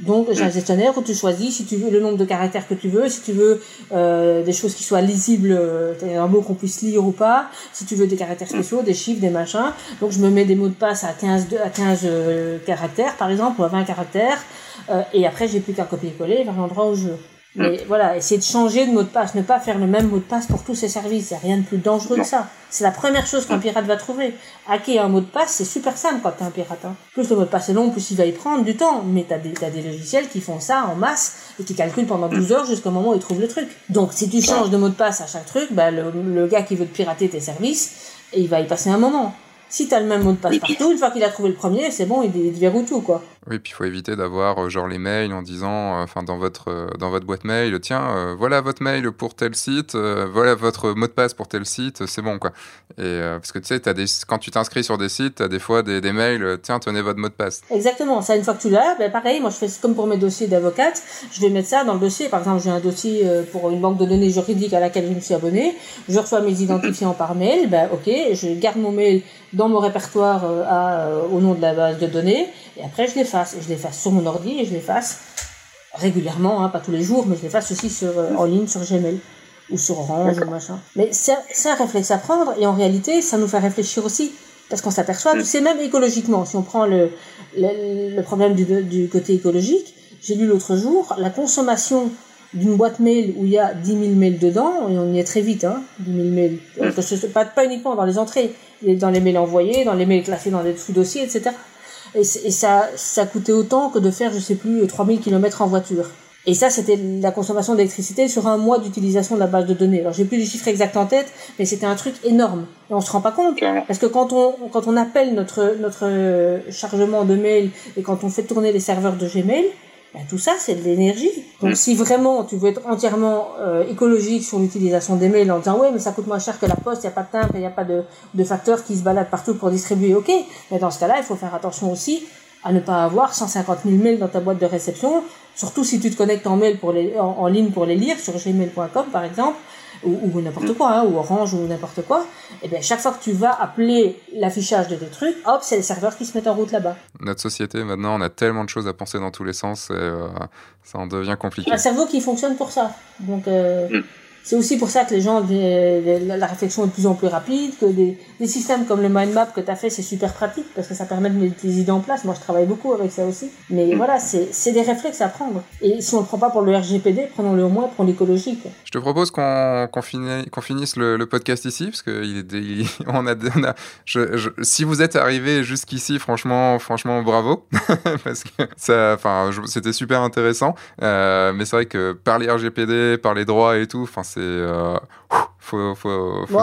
Donc j'ai un mm. gestionnaire où tu choisis si tu veux le nombre de caractères que tu veux, si tu veux euh, des choses qui soient lisibles, euh, un mot qu'on puisse lire ou pas, si tu veux des caractères spéciaux, des chiffres, des machins. Donc je me mets des mots de passe à 15, à 15 euh, caractères par exemple, ou à 20 caractères. Euh, et après, j'ai plus qu'à copier-coller vers l'endroit où je veux. Mais mm. voilà, essayer de changer de mot de passe, ne pas faire le même mot de passe pour tous ces services. Il n'y a rien de plus dangereux que ça. C'est la première chose qu'un mm. pirate va trouver. Hacker un mot de passe, c'est super simple quand t'es un pirate. Hein. Plus le mot de passe est long, plus il va y prendre du temps. Mais t'as des, as des logiciels qui font ça en masse et qui calculent pendant 12 heures jusqu'au moment où ils trouvent le truc. Donc si tu changes de mot de passe à chaque truc, bah, le, le gars qui veut te pirater tes services, il va y passer un moment. Si tu as le même mot de passe partout, une fois qu'il a trouvé le premier, c'est bon, il, il verrouille tout, quoi. Oui, puis il faut éviter d'avoir genre les mails en disant, enfin dans votre dans votre boîte mail, tiens, voilà votre mail pour tel site, voilà votre mot de passe pour tel site, c'est bon quoi. Et parce que tu sais, as des, quand tu t'inscris sur des sites, as des fois des, des, mails, tiens, tenez votre mot de passe. Exactement, ça une fois que tu l'as, ben pareil, moi je fais comme pour mes dossiers d'avocate, je vais mettre ça dans le dossier. Par exemple, j'ai un dossier pour une banque de données juridique à laquelle je me suis abonné, je reçois mes identifiants par mail, ben ok, je garde mon mail dans mon répertoire à, au nom de la base de données, et après je l'efface. Je l'efface sur mon ordi et je l'efface régulièrement, hein, pas tous les jours, mais je l'efface aussi sur, en ligne sur Gmail ou sur Orange ou machin. Mais c'est un réflexe à prendre et en réalité, ça nous fait réfléchir aussi. Parce qu'on s'aperçoit, tu sais, même écologiquement, si on prend le, le, le problème du, du, côté écologique, j'ai lu l'autre jour, la consommation d'une boîte mail où il y a 10 000 mails dedans, et on y est très vite, hein, 10 000 mails. Pas, pas uniquement dans les entrées, dans les mails envoyés, dans les mails classés dans des sous-dossiers, etc. Et, et, ça, ça coûtait autant que de faire, je sais plus, 3000 km en voiture. Et ça, c'était la consommation d'électricité sur un mois d'utilisation de la base de données. Alors, j'ai plus les chiffres exacts en tête, mais c'était un truc énorme. Et on se rend pas compte. Parce que quand on, quand on appelle notre, notre chargement de mail et quand on fait tourner les serveurs de Gmail, ben, tout ça, c'est de l'énergie. Donc, si vraiment tu veux être entièrement euh, écologique sur l'utilisation des mails en disant, ouais, mais ça coûte moins cher que la poste, il n'y a pas de timbre, il n'y a pas de, de facteurs qui se baladent partout pour distribuer, ok. Mais dans ce cas-là, il faut faire attention aussi à ne pas avoir 150 000 mails dans ta boîte de réception, surtout si tu te connectes en mail pour les, en, en ligne pour les lire sur gmail.com par exemple, ou, ou n'importe quoi, hein, ou Orange ou n'importe quoi, et bien chaque fois que tu vas appeler l'affichage de tes trucs, hop, c'est les serveurs qui se mettent en route là-bas. Notre société maintenant, on a tellement de choses à penser dans tous les sens, et euh, ça en devient compliqué. Un cerveau qui fonctionne pour ça. Donc euh, mm. C'est aussi pour ça que les gens, la réflexion est de plus en plus rapide, que des, des systèmes comme le mind map que tu as fait, c'est super pratique parce que ça permet de mettre les idées en place. Moi, je travaille beaucoup avec ça aussi. Mais mmh. voilà, c'est des réflexes à prendre. Et si on ne le prend pas pour le RGPD, prenons-le au moins pour l'écologie. Je te propose qu'on qu finisse, qu finisse le, le, podcast ici parce que il est, [laughs] on a, on a je, je, si vous êtes arrivé jusqu'ici, franchement, franchement, bravo [laughs] parce que ça, enfin, c'était super intéressant. Euh, mais c'est vrai que par les RGPD, par les droits et tout, enfin c'est euh, faut, faut, faut bon,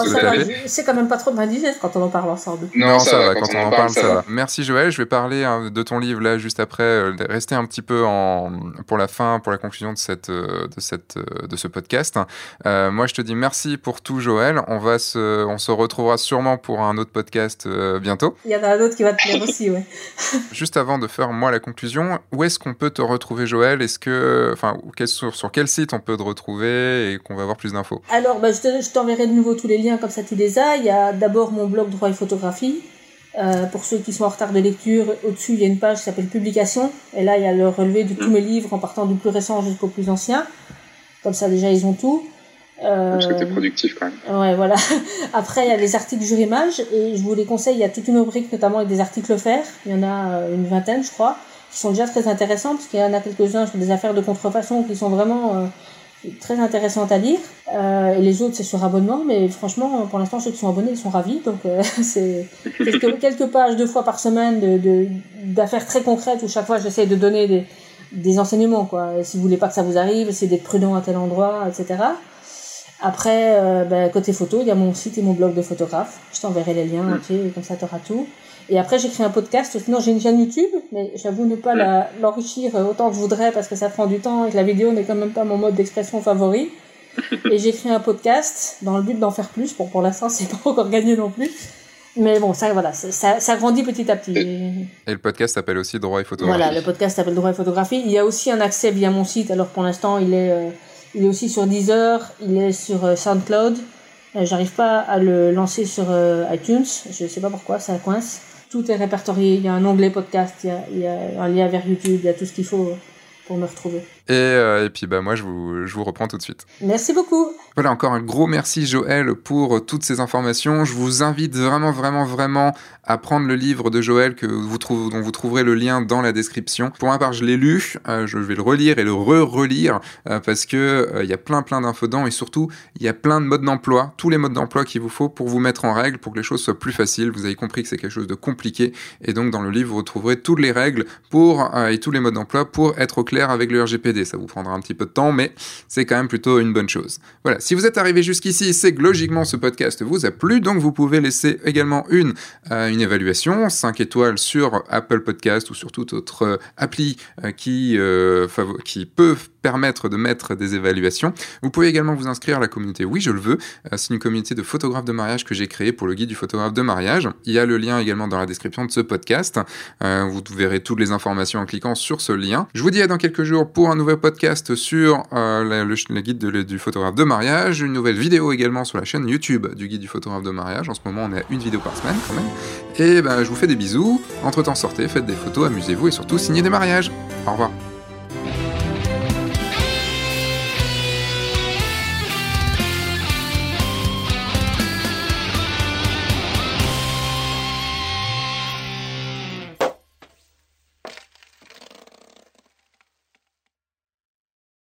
C'est quand même pas trop indigeste quand on en parle ensemble. Non, ça, ça va, quand, quand, on en parle, ça, va. va. Merci Joël, je vais parler hein, de ton livre là juste après, euh, rester un petit peu en, pour la fin, pour la conclusion de, cette, euh, de, cette, euh, de ce podcast. Euh, moi je te dis merci pour tout Joël, on, va se, on se retrouvera sûrement pour un autre podcast euh, bientôt. Il y en a un autre qui va te plaire aussi, ouais. [laughs] juste avant de faire moi la conclusion, où est-ce qu'on peut te retrouver Joël? Est-ce que, enfin, sur, sur quel site on peut te retrouver et qu'on va avoir plus d'infos? Alors, bah, je te, je t'enverrai de nouveau tous les liens, comme ça tu les as. Il y a d'abord mon blog Droit et Photographie. Euh, pour ceux qui sont en retard de lecture, au-dessus, il y a une page qui s'appelle Publication. Et là, il y a le relevé de tous mes livres, en partant du plus récent jusqu'au plus ancien. Comme ça, déjà, ils ont tout. Euh... Parce que t'es productif quand même. Ouais, voilà. [laughs] Après, il y a les articles Jurimage. Et je vous les conseille, il y a toute une rubrique, notamment avec des articles offerts. Il y en a euh, une vingtaine, je crois, qui sont déjà très intéressants, parce qu'il y en a quelques-uns sur des affaires de contrefaçon qui sont vraiment... Euh, très intéressante à lire. Euh, et les autres, c'est sur abonnement, mais franchement, pour l'instant, ceux qui sont abonnés, ils sont ravis. Donc, euh, [laughs] c'est quelques, [laughs] quelques pages deux fois par semaine de d'affaires très concrètes où chaque fois, j'essaie de donner des, des enseignements. Quoi. Si vous voulez pas que ça vous arrive, essayez d'être prudent à tel endroit, etc. Après, euh, ben, côté photo, il y a mon site et mon blog de photographe. Je t'enverrai les liens, ok, comme ça, tu auras tout. Et après, j'écris un podcast. Sinon, j'ai une chaîne YouTube, mais j'avoue ne pas l'enrichir autant que je voudrais parce que ça prend du temps et que la vidéo n'est quand même pas mon mode d'expression favori. [laughs] et j'écris un podcast dans le but d'en faire plus. Bon, pour l'instant, [laughs] c'est pas encore gagné non plus. Mais bon, ça, voilà, ça, ça grandit petit à petit. Et, et le podcast s'appelle aussi Droit et Photographie. Voilà, le podcast s'appelle Droit et Photographie. Il y a aussi un accès via mon site. Alors pour l'instant, il est, euh, il est aussi sur Deezer, il est sur euh, SoundCloud. Euh, J'arrive pas à le lancer sur iTunes. Je sais pas pourquoi, ça coince tout est répertorié. Il y a un onglet podcast, il y a, il y a un lien vers YouTube, il y a tout ce qu'il faut pour me retrouver. Et, euh, et, puis bah, moi, je vous, je vous reprends tout de suite. Merci beaucoup. Voilà, encore un gros merci Joël pour toutes ces informations. Je vous invite vraiment, vraiment, vraiment à prendre le livre de Joël que vous trouvez, dont vous trouverez le lien dans la description. Pour ma part, je l'ai lu, euh, je vais le relire et le re-relire euh, parce que il euh, y a plein, plein d'infos dedans et surtout, il y a plein de modes d'emploi, tous les modes d'emploi qu'il vous faut pour vous mettre en règle, pour que les choses soient plus faciles. Vous avez compris que c'est quelque chose de compliqué et donc dans le livre, vous retrouverez toutes les règles pour et tous les modes d'emploi pour être au clair avec le RGPD. Ça vous prendra un petit peu de temps, mais c'est quand même plutôt une bonne chose. Voilà, si vous êtes arrivé jusqu'ici, c'est que logiquement ce podcast vous a plu, donc vous pouvez laisser également une, euh, une évaluation, 5 étoiles sur Apple Podcast ou sur toute autre appli qui, qui peut permettre de mettre des évaluations. Vous pouvez également vous inscrire à la communauté Oui, je le veux. Euh, c'est une communauté de photographes de mariage que j'ai créée pour le guide du photographe de mariage. Il y a le lien également dans la description de ce podcast. Euh, vous verrez toutes les informations en cliquant sur ce lien. Je vous dis à dans quelques jours pour un nouvel podcast sur euh, le, guide du photographe de mariage, une nouvelle vidéo également sur la chaîne YouTube du guide du photographe de mariage. En ce moment, on est à une vidéo par semaine quand même. Et ben, je vous fais des bisous. Entre temps, sortez, faites des photos, amusez-vous et surtout signez des mariages. Au revoir.